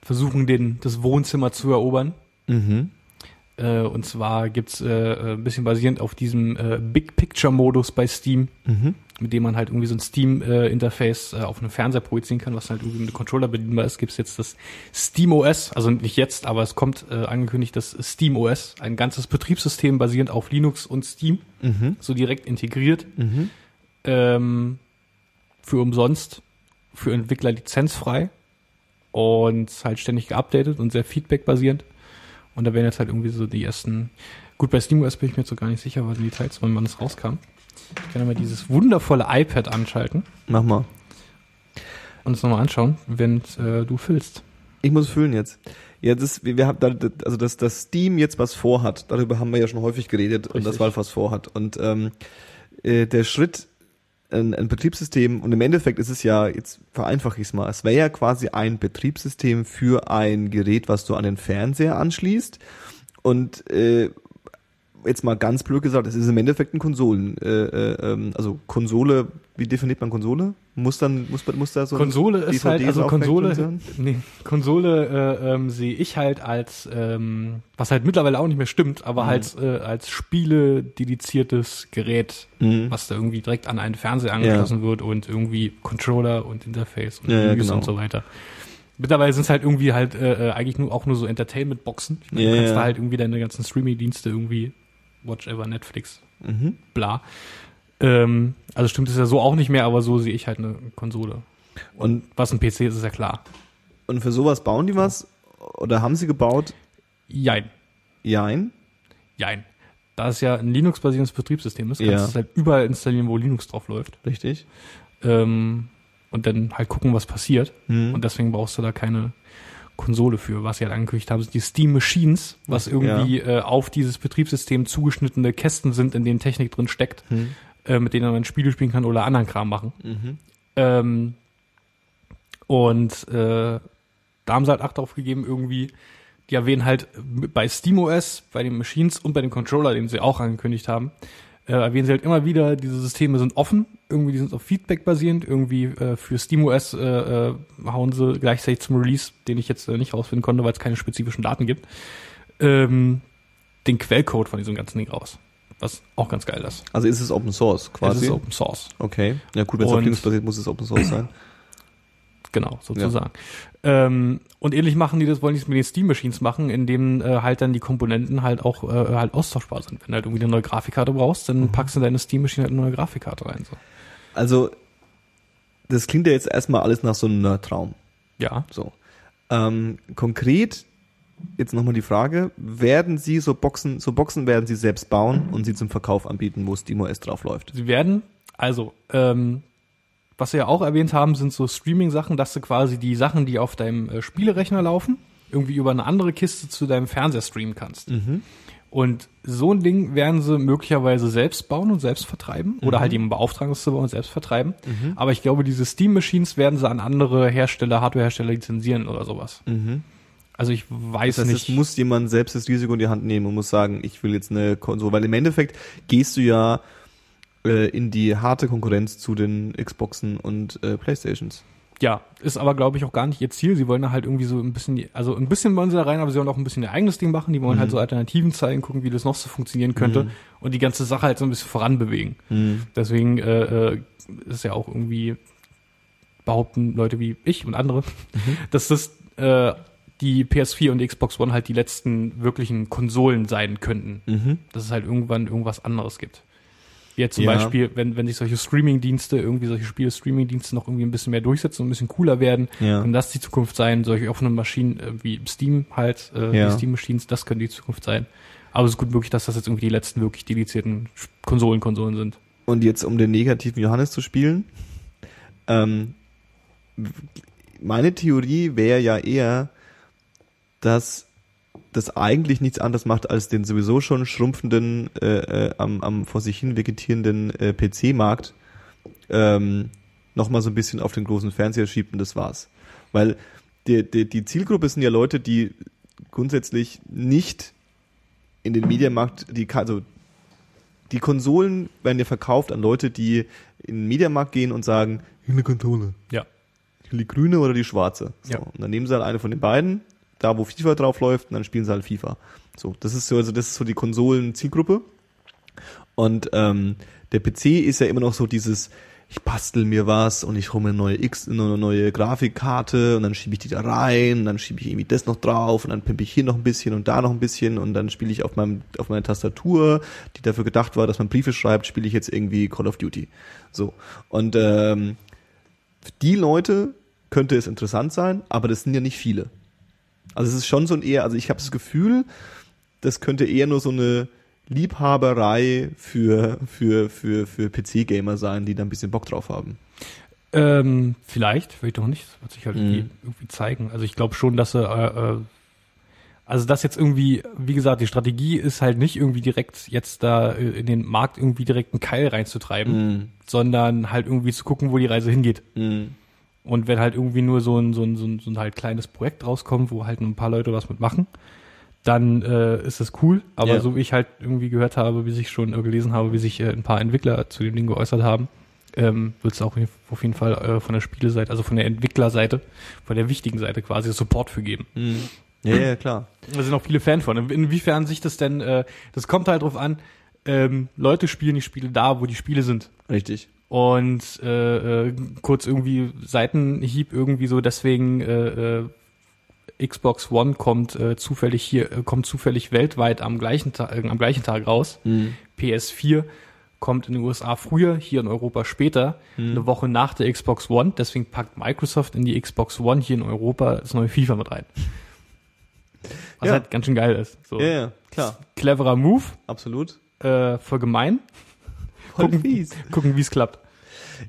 versuchen, den, das Wohnzimmer zu erobern. Mhm. Äh, und zwar gibt's äh, äh, ein bisschen basierend auf diesem äh, Big Picture Modus bei Steam, Mhm. mit dem man halt irgendwie so ein Steam-Interface äh, auf einem Fernseher projizieren kann, was halt irgendwie mit einem Controller bedienbar ist. Gibt's jetzt das Steam OS, also nicht jetzt, aber es kommt äh, angekündigt, das Steam OS, ein ganzes Betriebssystem basierend auf Linux und Steam, Mhm. so direkt integriert, Mhm. ähm, für umsonst, für Entwickler lizenzfrei und halt ständig geupdatet und sehr feedback-basierend. Und da werden jetzt halt irgendwie so die ersten. Gut, bei SteamOS bin ich mir jetzt so gar nicht sicher, was die Details, wann wann es rauskam. Ich kann ja mal dieses wundervolle iPad anschalten Mach mal. und es nochmal anschauen, wenn äh, du füllst. Ich muss füllen jetzt. Ja, das, wir, wir haben da, also dass das Steam jetzt was vorhat, darüber haben wir ja schon häufig geredet und Richtig. das Valve was vorhat. Und ähm, äh, der Schritt, ein, ein Betriebssystem, und im Endeffekt ist es ja, jetzt vereinfache ich es mal, es wäre ja quasi ein Betriebssystem für ein Gerät, was du an den Fernseher anschließt. Und äh, jetzt mal ganz blöd gesagt, es ist im Endeffekt ein Konsolen, äh, äh, ähm, also Konsole, wie definiert man Konsole? Muss dann, muss, muss da so ein Konsole ist halt, also Konsole, so? nee, Konsole äh, ähm, sehe ich halt als, ähm, was halt mittlerweile auch nicht mehr stimmt, aber Mhm. halt äh, als Spiele dediziertes Gerät, Mhm. was da irgendwie direkt an einen Fernseher angeschlossen wird und irgendwie Controller und Interface und Ja, ja, genau. und so weiter. Mittlerweile sind es halt irgendwie halt äh, äh, eigentlich nur auch nur so Entertainment-Boxen. Ich meine, Ja, du kannst ja. da halt irgendwie deine ganzen Streaming-Dienste irgendwie Watch Ever, Netflix, Mhm. bla. Ähm, also stimmt es ja so auch nicht mehr, aber so sehe ich halt eine Konsole. Und, Was ein PC ist, ist ja klar. und für sowas bauen die was? Oder haben sie gebaut? Jein. Jein. Jein. Da es ja ein Linux-basiertes Betriebssystem ist, kannst Ja. du es halt überall installieren, wo Linux drauf läuft. Richtig. Ähm, und dann halt gucken, was passiert. Mhm. Und deswegen brauchst du da keine Konsole für. Was sie halt angekündigt haben, sind die Steam Machines, was irgendwie äh, auf dieses Betriebssystem zugeschnittene Kästen sind, in denen Technik drin steckt, äh, mit denen man Spiele spielen kann oder anderen Kram machen. Ähm, und äh, da haben sie halt Acht drauf gegeben, irgendwie, die erwähnen halt bei SteamOS, bei den Machines und bei dem Controller, den sie auch angekündigt haben, äh, erwähnen sie halt immer wieder, diese Systeme sind offen, irgendwie die sind auf Feedback basierend, irgendwie äh, für SteamOS äh, äh, hauen sie gleichzeitig zum Release, den ich jetzt äh, nicht rausfinden konnte, weil es keine spezifischen Daten gibt, ähm, den Quellcode von diesem ganzen Ding raus. Was auch ganz geil ist. Also ist es Open Source quasi? Es ist Open Source. okay. Ja gut, wenn es auf Linux basiert, muss es Open Source sein. Genau, sozusagen. Ähm, und ähnlich machen die das, wollen die es mit den Steam Machines machen, indem äh, halt dann die Komponenten halt auch äh, halt austauschbar sind. Wenn du halt irgendwie eine neue Grafikkarte brauchst, dann packst du in deine Steam Machine halt eine neue Grafikkarte rein. So. Also, das klingt ja jetzt erstmal alles nach so einem Nerd-Traum. Ja. So. Ähm, konkret, jetzt nochmal die Frage, werden Sie so Boxen, so Boxen werden Sie selbst bauen und sie zum Verkauf anbieten, wo SteamOS drauf läuft? Sie werden, also, ähm, was wir ja auch erwähnt haben, sind so Streaming-Sachen, dass du quasi die Sachen, die auf deinem äh, Spielerechner laufen, irgendwie über eine andere Kiste zu deinem Fernseher streamen kannst. Und so ein Ding werden sie möglicherweise selbst bauen und selbst vertreiben oder halt jemanden beauftragen, das zu bauen und selbst vertreiben. Aber ich glaube, diese Steam-Machines werden sie an andere Hersteller, Hardware-Hersteller lizenzieren oder sowas. Also ich weiß Das heißt, nicht. es muss jemand selbst das Risiko in die Hand nehmen und muss sagen, ich will jetzt eine Konsole, weil im Endeffekt gehst du ja äh, in die harte Konkurrenz zu den Xboxen und äh, Playstations. Ja, ist aber, glaube ich, auch gar nicht ihr Ziel. Sie wollen da halt irgendwie so ein bisschen, also ein bisschen wollen sie da rein, aber sie wollen auch ein bisschen ihr eigenes Ding machen. Die wollen halt so Alternativen zeigen, gucken, wie das noch so funktionieren könnte und die ganze Sache halt so ein bisschen voranbewegen. Deswegen äh, äh, ist ja auch irgendwie, behaupten Leute wie ich und andere, dass das äh, die PS4 und die Xbox One halt die letzten wirklichen Konsolen sein könnten. Dass es halt irgendwann irgendwas anderes gibt. Wie Jetzt zum Ja. Beispiel, wenn, wenn sich solche Streaming-Dienste, irgendwie solche Spiele-Streaming-Dienste noch irgendwie ein bisschen mehr durchsetzen und ein bisschen cooler werden, Ja. kann das die Zukunft sein. Solche offenen Maschinen äh, wie Steam halt, äh, Ja. die Steam-Machines, das können die Zukunft sein. Aber es ist gut möglich, dass das jetzt irgendwie die letzten wirklich dedizierten Konsolen-Konsolen sind. Und jetzt, um den negativen Johannes zu spielen, ähm, meine Theorie wäre ja eher, dass das eigentlich nichts anderes macht, als den sowieso schon schrumpfenden, äh, äh, am, am vor sich hin vegetierenden äh, PC-Markt ähm, nochmal so ein bisschen auf den großen Fernseher schiebt und das war's. Weil die, die, die Zielgruppe sind ja Leute, die grundsätzlich nicht in den Mediamarkt, die, also die Konsolen werden ja verkauft an Leute, die in den Mediamarkt gehen und sagen, ich will eine Konsole. Ja. Ich will die grüne oder die schwarze. So. Ja. Und dann nehmen sie halt eine von den beiden, da wo FIFA drauf läuft, und dann spielen sie halt FIFA. So, das ist so, also das ist so die Konsolen-Zielgruppe. Und ähm, der PC ist ja immer noch so dieses, ich bastel mir was und ich hole mir eine neue X, eine neue Grafikkarte und dann schiebe ich die da rein dann schiebe ich irgendwie das noch drauf und dann pimpe ich hier noch ein bisschen und da noch ein bisschen und dann spiele ich auf meinem auf meiner Tastatur, die dafür gedacht war, dass man Briefe schreibt, spiele ich jetzt irgendwie Call of Duty. So und ähm, für die Leute könnte es interessant sein, aber das sind ja nicht viele. Also es ist schon so ein eher, also ich habe das Gefühl, das könnte eher nur so eine Liebhaberei für, für, für, für PC-Gamer sein, die da ein bisschen Bock drauf haben. Ähm, vielleicht, vielleicht auch nicht. Das wird sich halt Mhm. irgendwie, irgendwie zeigen. Also ich glaube schon, dass er, äh, äh, also das jetzt irgendwie, wie gesagt, die Strategie ist halt nicht irgendwie direkt jetzt da äh, in den Markt irgendwie direkt einen Keil reinzutreiben, sondern halt irgendwie zu gucken, wo die Reise hingeht. Und wenn halt irgendwie nur so ein, so ein, so ein, so ein halt kleines Projekt rauskommt, wo halt ein paar Leute was mitmachen, dann äh, ist das cool. Aber Ja. so wie ich halt irgendwie gehört habe, wie ich schon äh, gelesen habe, wie sich äh, ein paar Entwickler zu dem Ding geäußert haben, ähm, wird es auch auf jeden Fall äh, von der Spieleseite, also von der Entwicklerseite, von der wichtigen Seite quasi Support für geben. Ja, ja, klar. Da sind auch viele Fan von. Inwiefern sich das denn, äh, das kommt halt drauf an, ähm, Leute spielen die Spiele da, wo die Spiele sind. Richtig. Und äh, äh, kurz irgendwie Seitenhieb irgendwie so, deswegen äh, äh, Xbox One kommt äh, zufällig hier, äh, kommt zufällig weltweit am gleichen Tag, äh, am gleichen Tag raus. PS4 kommt in den USA früher, hier in Europa später, eine Woche nach der Xbox One. Deswegen packt Microsoft in die Xbox One hier in Europa das neue FIFA mit rein. Was Ja. halt ganz schön geil ist. So. Ja, ja, klar. Cleverer Move, Absolut. äh, voll gemein. Gucken- fies. Gucken, wie es klappt.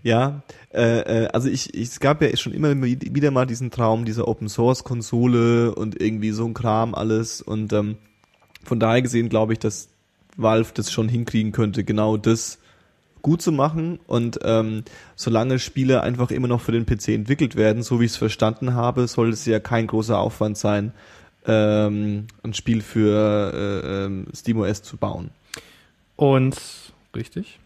Ja, äh, äh, also ich, ich, es gab ja schon immer wieder mal diesen Traum dieser Open Source Konsole und irgendwie so ein Kram alles und ähm, von daher gesehen glaube ich, dass Valve das schon hinkriegen könnte, genau das gut zu machen und ähm, solange Spiele einfach immer noch für den PC entwickelt werden, so wie ich es verstanden habe, soll es ja kein großer Aufwand sein, ähm, ein Spiel für äh, ähm, SteamOS zu bauen. Und richtig.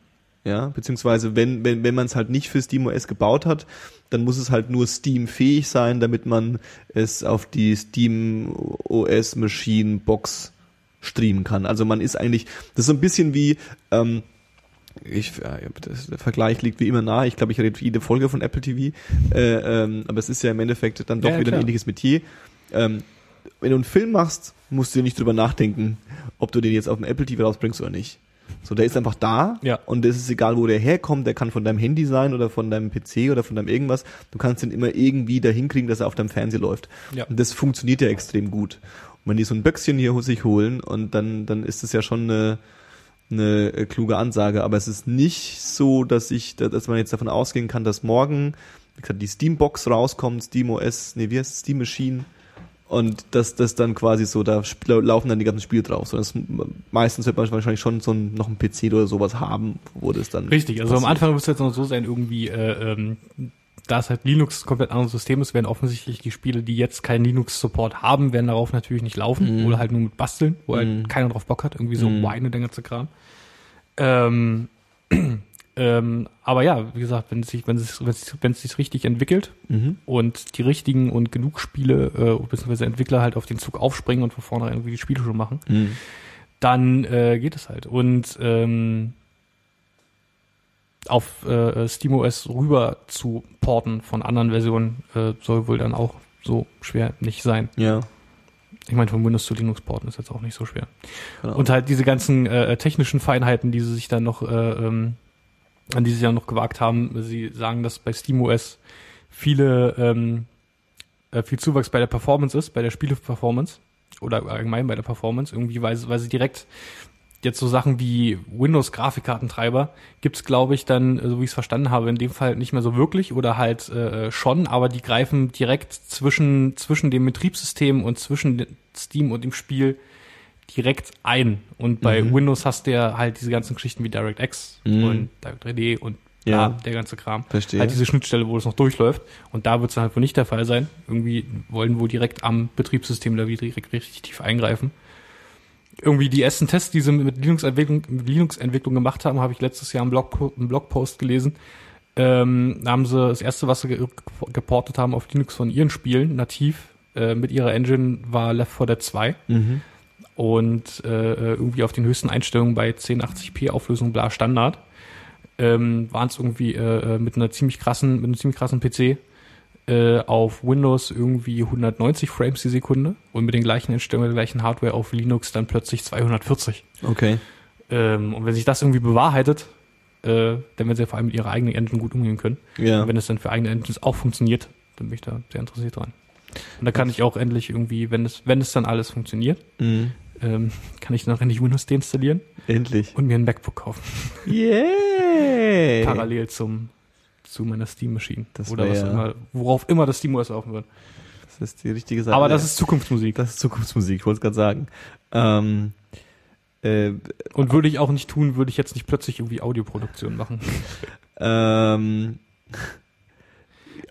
Ja, beziehungsweise wenn, wenn, wenn man es halt nicht für SteamOS gebaut hat, dann muss es halt nur Steam-fähig sein, damit man es auf die Steam OS Machine Box streamen kann. Also man ist eigentlich, das ist so ein bisschen wie, ähm, ich, der Vergleich liegt wie immer nahe. Ich glaube, ich rede jede Folge von Apple TV, äh, ähm, aber es ist ja im Endeffekt dann doch Ja, wieder klar. ein ähnliches Metier. Ähm, wenn du einen Film machst, musst du nicht drüber nachdenken, ob du den jetzt auf dem Apple TV rausbringst oder nicht. So, der ist einfach da Ja. und es ist egal, wo der herkommt. Der kann von deinem Handy sein oder von deinem PC oder von deinem irgendwas. Du kannst den immer irgendwie dahin kriegen, dass er auf deinem Fernseher läuft. Ja. Und das funktioniert ja extrem gut. Und wenn die so ein Böckchen hier sich holen und dann, dann ist es ja schon eine, eine äh, kluge Ansage. Aber es ist nicht so, dass ich, dass man jetzt davon ausgehen kann, dass morgen, wie gesagt, die Steambox rauskommt, SteamOS, nee, wie heißt es, Steam Machine, und dass das dann quasi so, da laufen dann die ganzen Spiele drauf. So, das, meistens wird man wahrscheinlich schon so ein, noch ein PC oder sowas haben, wo das dann. Richtig, also am passiert. Anfang wird es jetzt noch so sein, irgendwie, äh, ähm, da es halt Linux ein komplett anderes System ist, werden offensichtlich die Spiele, die jetzt keinen Linux-Support haben, werden darauf natürlich nicht laufen Mhm. oder halt nur mit basteln, wo Mhm. halt keiner drauf Bock hat, irgendwie so Mhm. Wine und der ganze Kram. Ähm, ähm, aber ja, wie gesagt, wenn es sich, wenn es, wenn es, wenn es sich richtig entwickelt Mhm. und die richtigen und genug Spiele, äh, beziehungsweise Entwickler halt auf den Zug aufspringen und von vornherein irgendwie die Spiele schon machen, Mhm. dann äh, geht es halt. Und ähm, auf äh, SteamOS rüber zu porten von anderen Versionen äh, soll wohl dann auch so schwer nicht sein. Ja. Ich meine, von Windows zu Linux porten ist jetzt auch nicht so schwer. Genau. Und halt diese ganzen äh, technischen Feinheiten, die sie sich dann noch, äh, ähm, an die sie dann noch gewagt haben, sie sagen, dass bei SteamOS viele, ähm, äh, viel Zuwachs bei der Performance ist, bei der Spiele-Performance oder allgemein bei der Performance, irgendwie, weil, sie- weil sie direkt jetzt so Sachen wie Windows-Grafikkartentreiber gibt's glaube ich, dann, äh, so wie ich es verstanden habe, in dem Fall nicht mehr so wirklich oder halt äh, schon, aber die greifen direkt zwischen, zwischen dem Betriebssystem und zwischen Steam und dem Spiel direkt ein. Und bei Mhm. Windows hast du ja halt diese ganzen Geschichten wie DirectX Mhm. und Direct3D und Ja. der ganze Kram. Verstehe. Halt diese Schnittstelle, wo es noch durchläuft. Und da wird es halt wohl nicht der Fall sein. Irgendwie wollen wohl direkt am Betriebssystem da wieder direkt richtig tief eingreifen. Irgendwie die ersten Tests, die sie mit Linux-Entwicklung Linux-Entwicklung gemacht haben, habe ich letztes Jahr im, Blog, im Blogpost gelesen. Ähm, da haben sie das erste, was sie ge geportet haben auf Linux von ihren Spielen, nativ, äh, mit ihrer Engine, war Left 4 Dead 2 Mhm. Und äh, irgendwie auf den höchsten Einstellungen bei 1080p Auflösung bla Standard ähm, waren es irgendwie äh, äh, mit einer ziemlich krassen mit einem ziemlich krassen PC äh, auf Windows irgendwie 190 Frames die Sekunde und mit den gleichen Einstellungen der gleichen Hardware auf Linux dann plötzlich 240 Okay. ähm, und wenn sich das irgendwie bewahrheitet äh, dann werden sie ja vor allem mit ihrer eigenen Engine gut umgehen können Ja. und wenn es dann für eigene Engines auch funktioniert dann bin ich da sehr interessiert dran und da kann ich auch endlich irgendwie wenn es wenn es dann alles funktioniert Mhm. Ähm, kann ich auch endlich Windows deinstallieren Endlich. und mir ein MacBook kaufen. Yay! Parallel zum zu meiner Steam Machine. Das Oder was wär- immer, worauf immer das SteamOS laufen wird. Das ist die richtige Sache. Aber das ist Zukunftsmusik. das ist Zukunftsmusik, ich wollte es gerade sagen. Ähm, äh, Und würde ich auch nicht tun, würde ich jetzt nicht plötzlich irgendwie Audioproduktion machen. ähm,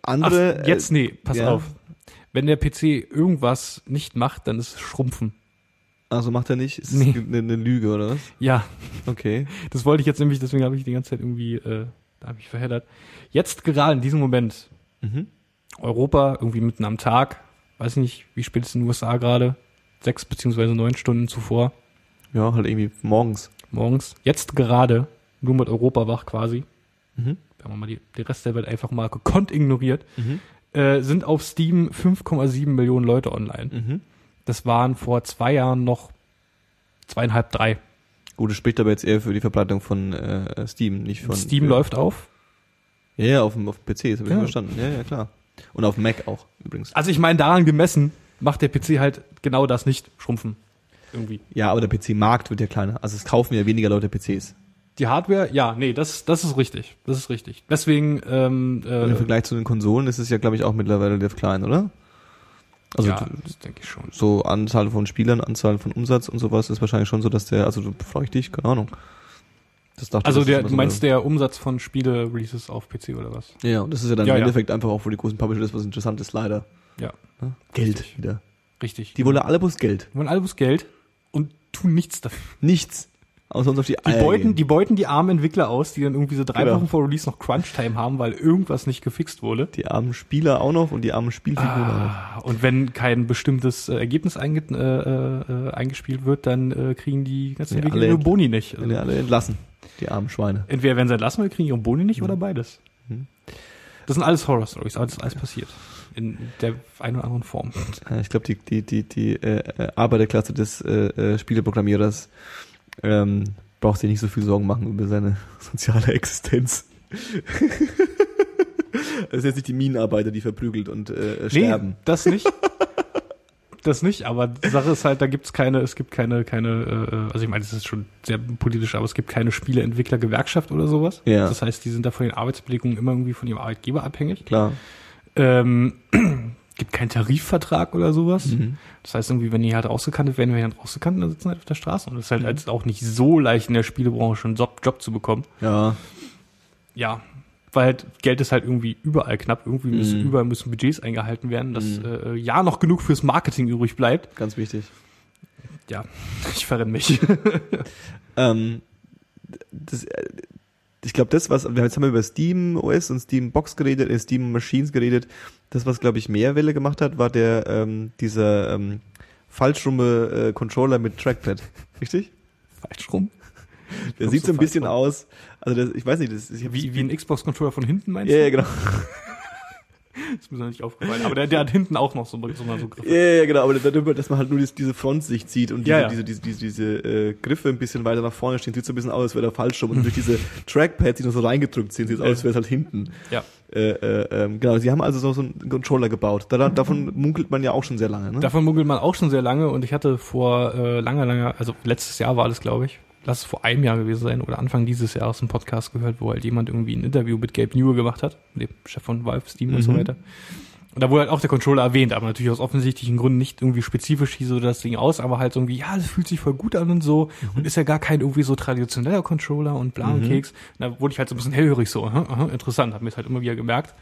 andere. Ach, jetzt, nee, pass ja. auf. Wenn der PC irgendwas nicht macht, dann ist es Schrumpfen. Also macht er nicht? Ist Nee. das eine, eine Lüge oder was? Ja, Okay. das wollte ich jetzt nämlich, deswegen habe ich die ganze Zeit irgendwie, äh, da habe ich verheddert. Jetzt gerade in diesem Moment, Mhm. Europa irgendwie mitten am Tag, weiß nicht, wie spät ist in den USA gerade, sechs beziehungsweise neun Stunden zuvor, Ja, halt irgendwie morgens. morgens, jetzt gerade, nur mit Europa wach quasi, Mhm. wenn man mal die, den Rest der Welt einfach mal gekonnt ignoriert, Mhm. äh, sind auf Steam 5,7 Millionen Leute online. Mhm. Das waren vor zwei Jahren noch zweieinhalb, drei. Gut, das spricht aber jetzt eher für die Verbreitung von äh, Steam, nicht von. Steam läuft auf. Ja, ja, auf dem, auf dem PC, das habe ich Ja. verstanden. Ja, ja, klar. Und auf Mac auch, übrigens. Also ich meine, daran gemessen macht der PC halt genau das nicht, schrumpfen. Irgendwie. Ja, aber der PC-Markt wird ja kleiner. Also es kaufen ja weniger Leute PCs. Die Hardware, ja, nee, das, das ist richtig. Das ist richtig. Deswegen, ähm, Und Im äh, Vergleich zu den Konsolen ist es ja, glaube ich, auch mittlerweile relativ klein, oder? Also ja, das denke ich schon. so Anzahl von Spielern, Anzahl von Umsatz und sowas ist wahrscheinlich schon so, dass der, also frage ich dich, keine Ahnung. Das dachte Also der, du meinst der Umsatz von Spiele-Releases auf PC oder was? Ja, und das ist ja dann Ja, im ja. Endeffekt einfach auch für die großen Publisher das, was interessant ist, leider. Ja, Ne? Geld Richtig. wieder. richtig. Die wollen alle bloß Geld. Die wollen alle bloß Geld und tun nichts dafür. Nichts. Außer uns auf die Die beuten, die beuten die armen Entwickler aus, die dann irgendwie so drei Genau. Wochen vor Release noch Crunch-Time haben, weil irgendwas nicht gefixt wurde. die armen Spieler auch noch und die armen Spielfiguren auch noch. Ah, und wenn kein bestimmtes äh, Ergebnis einge äh, äh, eingespielt wird, dann äh, kriegen die ganzen Ja, Entwickler ihre ent- Boni nicht. Ja alle entlassen. Die armen Schweine. Entweder werden sie entlassen oder kriegen ihre Boni nicht oder beides. Mhm. Das sind alles Horror-Stories, aber das ist alles passiert. In der einen oder anderen Form. Äh, Ich glaube, die, die, die, die äh, äh, Arbeiterklasse des äh, äh, Spieleprogrammierers ähm, braucht sich nicht so viel Sorgen machen über seine soziale Existenz. Das sind jetzt nicht die Minenarbeiter, die verprügelt und äh, sterben. Nee, das nicht. Das nicht, aber die Sache ist halt, da gibt's keine, es gibt keine, keine, äh, also ich meine, das ist schon sehr politisch, aber es gibt keine Spieleentwicklergewerkschaft oder sowas. Ja. Das heißt, die sind da von den Arbeitsbedingungen immer irgendwie von ihrem Arbeitgeber abhängig. Klar. Ähm, gibt keinen Tarifvertrag oder sowas. Mhm. Das heißt irgendwie, wenn die halt rausgekantet werden, werden die halt rausgekantet, dann sitzen halt auf der Straße. Und es ist halt jetzt auch nicht so leicht in der Spielebranche einen Job, Job zu bekommen. Ja. Ja, weil halt Geld ist halt irgendwie überall knapp. Irgendwie müssen, Mhm. überall müssen Budgets eingehalten werden, dass Mhm. äh, ja noch genug fürs Marketing übrig bleibt. Ganz wichtig. Ja, ich verrenne mich. Ähm, das, äh, ich glaube, das, was, wir jetzt haben wir über Steam OS und Steam Box geredet, äh, Steam Machines geredet. Das, was, glaube ich, mehr Welle gemacht hat, war der, ähm, dieser ähm, falschrumme äh, Controller mit Trackpad. Richtig? Falsch rum. Der sieht so ein bisschen rum. aus. Also, das, ich weiß nicht, das, ich Wie, wie ein Xbox-Controller von hinten meinst Ja, du? ja, genau. Das ist mir noch nicht aufgefallen. Aber der, der hat hinten auch noch so, so, so, Griffe. Ja, ja, genau, aber dass man halt nur dies, diese Frontsicht sieht und diese, Ja, ja. diese, diese, diese, diese äh, Griffe ein bisschen weiter nach vorne stehen, sieht so ein bisschen aus, als wäre der Fallschirm. Und durch diese Trackpads, die noch so reingedrückt sind, sieht es aus, als wäre es halt hinten. Ja. Äh, äh, ähm, genau, sie haben also so, so einen Controller gebaut. Da, davon munkelt man ja auch schon sehr lange, ne? Davon munkelt man auch schon sehr lange und ich hatte vor äh, langer, langer, also letztes Jahr war das, glaube ich, lass es vor einem Jahr gewesen sein oder Anfang dieses Jahres einen Podcast gehört, wo halt jemand irgendwie ein Interview mit Gabe Newell gemacht hat, dem Chef von Valve, Steam und so Mhm. weiter. Und da wurde halt auch der Controller erwähnt, aber natürlich aus offensichtlichen Gründen nicht irgendwie spezifisch hieß so das Ding aus, aber halt so irgendwie, ja, das fühlt sich voll gut an und so und ist ja gar kein irgendwie so traditioneller Controller und bla und Mhm. Keks. Und da wurde ich halt so ein bisschen hellhörig so, aha, aha, interessant, hab mir das halt immer wieder gemerkt.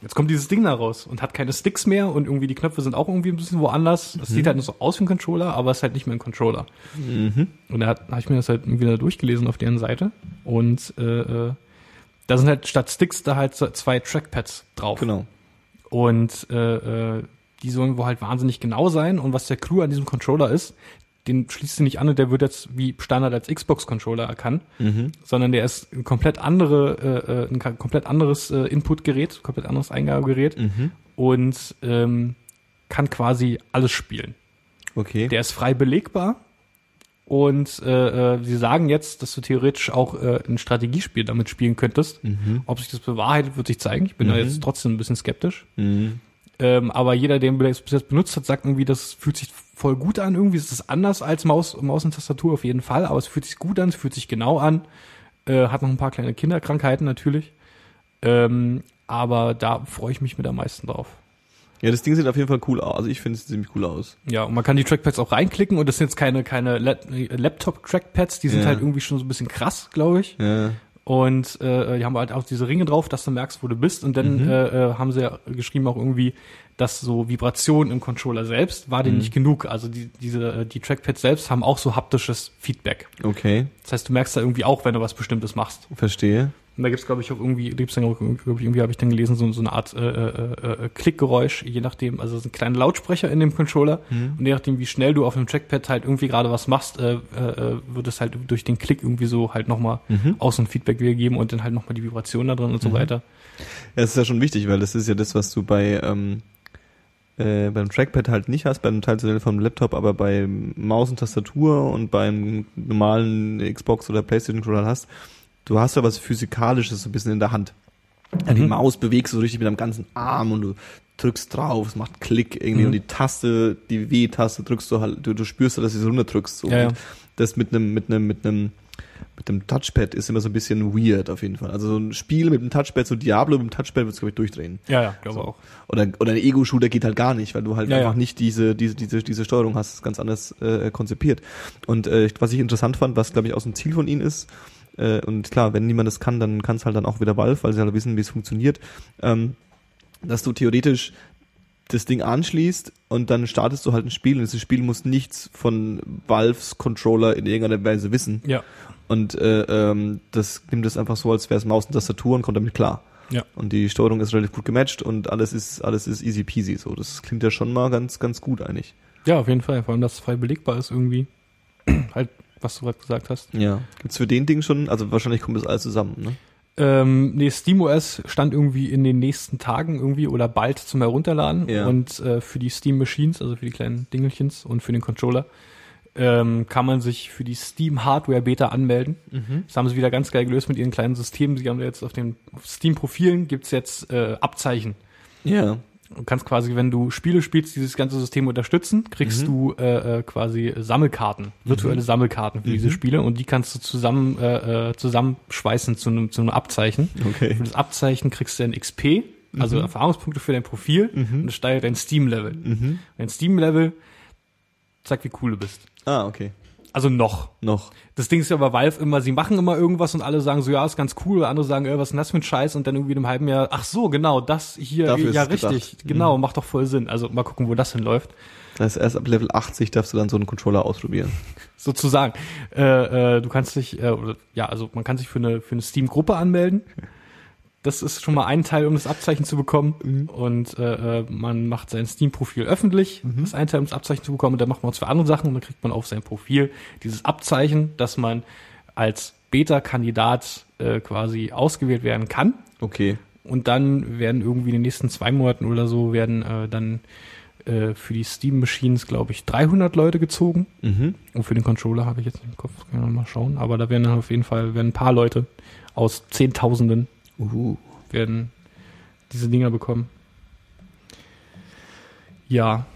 Jetzt kommt dieses Ding da raus und hat keine Sticks mehr und irgendwie die Knöpfe sind auch irgendwie ein bisschen woanders. Das sieht halt nur so aus wie ein Controller, aber ist halt nicht mehr ein Controller. Mhm. Und da habe ich mir das halt wieder durchgelesen auf deren Seite und äh, äh, da sind halt statt Sticks da halt zwei Trackpads drauf. Genau. Und äh, äh, die sollen wohl halt wahnsinnig genau sein. Und was der Clou an diesem Controller ist, den schließt du nicht an und der wird jetzt wie Standard als Xbox-Controller erkannt, Mhm. sondern der ist ein komplett andere, äh, äh, ein komplett anderes äh, Inputgerät, komplett anderes Eingabegerät Mhm. und ähm, kann quasi alles spielen. Okay. Der ist frei belegbar. Und äh, äh, sie sagen jetzt, dass du theoretisch auch äh, ein Strategiespiel damit spielen könntest. mhm. Ob sich das bewahrheitet, wird sich zeigen. Ich bin da Mhm. jetzt trotzdem ein bisschen skeptisch. Mhm. Ähm, aber jeder, der ihn bis jetzt benutzt hat, sagt irgendwie, das fühlt sich voll gut an. Irgendwie ist es anders als Maus, Maus und Tastatur auf jeden Fall, aber es fühlt sich gut an, es fühlt sich genau an. Äh, hat noch ein paar kleine Kinderkrankheiten natürlich. Ähm, aber da freue ich mich mit am meisten drauf. Ja, das Ding sieht auf jeden Fall cool aus. Also ich finde es ziemlich cool aus. Ja, und man kann die Trackpads auch reinklicken und das sind jetzt keine, keine La- Laptop-Trackpads, die sind Ja. halt irgendwie schon so ein bisschen krass, glaube ich. Ja. Und äh, die haben halt auch diese Ringe drauf, dass du merkst, wo du bist. Und dann Mhm. äh, äh, haben sie ja geschrieben auch irgendwie, dass so Vibrationen im Controller selbst war denen Mhm. nicht genug. Also die, diese, äh, die Trackpads selbst haben auch so haptisches Feedback. Okay, Das heißt, du merkst da irgendwie auch, wenn du was Bestimmtes machst. verstehe. Und da gibt's glaube ich, auch irgendwie, gibt's dann glaub ich, irgendwie habe ich dann gelesen, so, so eine Art äh, äh, äh, Klickgeräusch, je nachdem, also so ein kleiner Lautsprecher in dem Controller. Mhm. Und je nachdem, wie schnell du auf dem Trackpad halt irgendwie gerade was machst, äh, äh, wird es halt durch den Klick irgendwie so halt nochmal Mhm. Außenfeedback wiedergeben und dann halt nochmal die Vibration da drin und so Mhm. weiter. Ja, das ist ja schon wichtig, weil das ist ja das, was du bei ähm, äh, beim Trackpad halt nicht hast, beim Teil vom Laptop, aber bei Maus und Tastatur und beim normalen Xbox oder Playstation Controller hast. Du hast ja was Physikalisches so ein bisschen in der Hand. Ja, die Mhm. Maus bewegst du so richtig mit deinem ganzen Arm und du drückst drauf, es macht Klick irgendwie Mhm. und die Taste, die W-Taste drückst du halt, du, du spürst, dass du sie runterdrückst. So. Ja, ja. Und das mit einem, mit einem, mit einem mit dem Touchpad ist immer so ein bisschen weird auf jeden Fall. Also so ein Spiel mit dem Touchpad, so Diablo mit dem Touchpad wird es, glaube ich, durchdrehen. Ja, ja, glaube auch. Oder, oder ein Ego-Shooter geht halt gar nicht, weil du halt Ja, einfach ja. nicht diese, diese, diese, diese Steuerung hast, ist ganz anders äh, konzipiert. Und äh, was ich interessant fand, was glaube ich auch so ein Ziel von ihnen ist, äh, und klar, wenn niemand das kann, dann kann es halt dann auch wieder Valve, weil sie halt wissen, wie es funktioniert, ähm, dass du theoretisch das Ding anschließt und dann startest du halt ein Spiel und dieses Spiel muss nichts von Valves Controller in irgendeiner Weise wissen. Ja. Und äh, ähm, das nimmt es einfach so, als wäre es Maus und Tastatur und kommt damit klar. Ja. Und die Steuerung ist relativ gut gematcht und alles ist, alles ist easy peasy. So, das klingt ja schon mal ganz, ganz gut eigentlich. Ja, auf jeden Fall. Vor allem, dass es frei belegbar ist irgendwie. halt, was du gerade gesagt hast. Ja. Gibt's für den Ding schon, also wahrscheinlich kommt das alles zusammen, ne? Ähm, nee, SteamOS stand irgendwie in den nächsten Tagen irgendwie oder bald zum Herunterladen. Ja. Und äh, für die Steam Machines, also für die kleinen Dingelchens und für den Controller, ähm, kann man sich für die Steam Hardware Beta anmelden. Das haben sie wieder ganz geil gelöst mit ihren kleinen Systemen. Sie haben jetzt auf den Steam-Profilen gibt's jetzt äh, Abzeichen. Ja. Du kannst quasi, wenn du Spiele spielst, dieses ganze System unterstützen, kriegst du äh, äh, quasi Sammelkarten, virtuelle Sammelkarten für diese Spiele und die kannst du zusammen äh, äh, zusammenschweißen zu einem zu einem Abzeichen. Okay. Für das Abzeichen kriegst du ein XP, also Erfahrungspunkte für dein Profil und das steigert dein Steam-Level. Dein Steam-Level zeigt, wie cool du bist. Ah, okay. Also noch. Noch. Das Ding ist ja bei Valve immer, sie machen immer irgendwas und alle sagen so, ja, ist ganz cool, andere sagen, äh, was ist denn das für ein Scheiß? Und dann irgendwie in einem halben Jahr, ach so, genau, das hier, Dafür ja, richtig, gedacht. genau, macht doch voll Sinn. Also mal gucken, wo das hinläuft. Das heißt, erst ab Level 80 darfst du dann so einen Controller ausprobieren. Sozusagen. Äh, äh, du kannst dich, äh, ja, also man kann sich für eine, für eine Steam-Gruppe anmelden. Das ist schon mal ein Teil, um das Abzeichen zu bekommen. Und äh, äh, man macht sein Steam-Profil öffentlich. Das ist ein Teil, um das Abzeichen zu bekommen. Und dann macht man es für andere Sachen und dann kriegt man auf sein Profil dieses Abzeichen, dass man als Beta-Kandidat äh, quasi ausgewählt werden kann. Okay. Und dann werden irgendwie in den nächsten zwei Monaten oder so werden äh, dann äh, für die Steam Machines, glaube ich, 300 Leute gezogen. Mhm. Und für den Controller habe ich jetzt nicht im Kopf, kann ich mal schauen. Aber da werden dann auf jeden Fall werden ein paar Leute aus Zehntausenden Uhu. werden diese Dinger bekommen. Ja,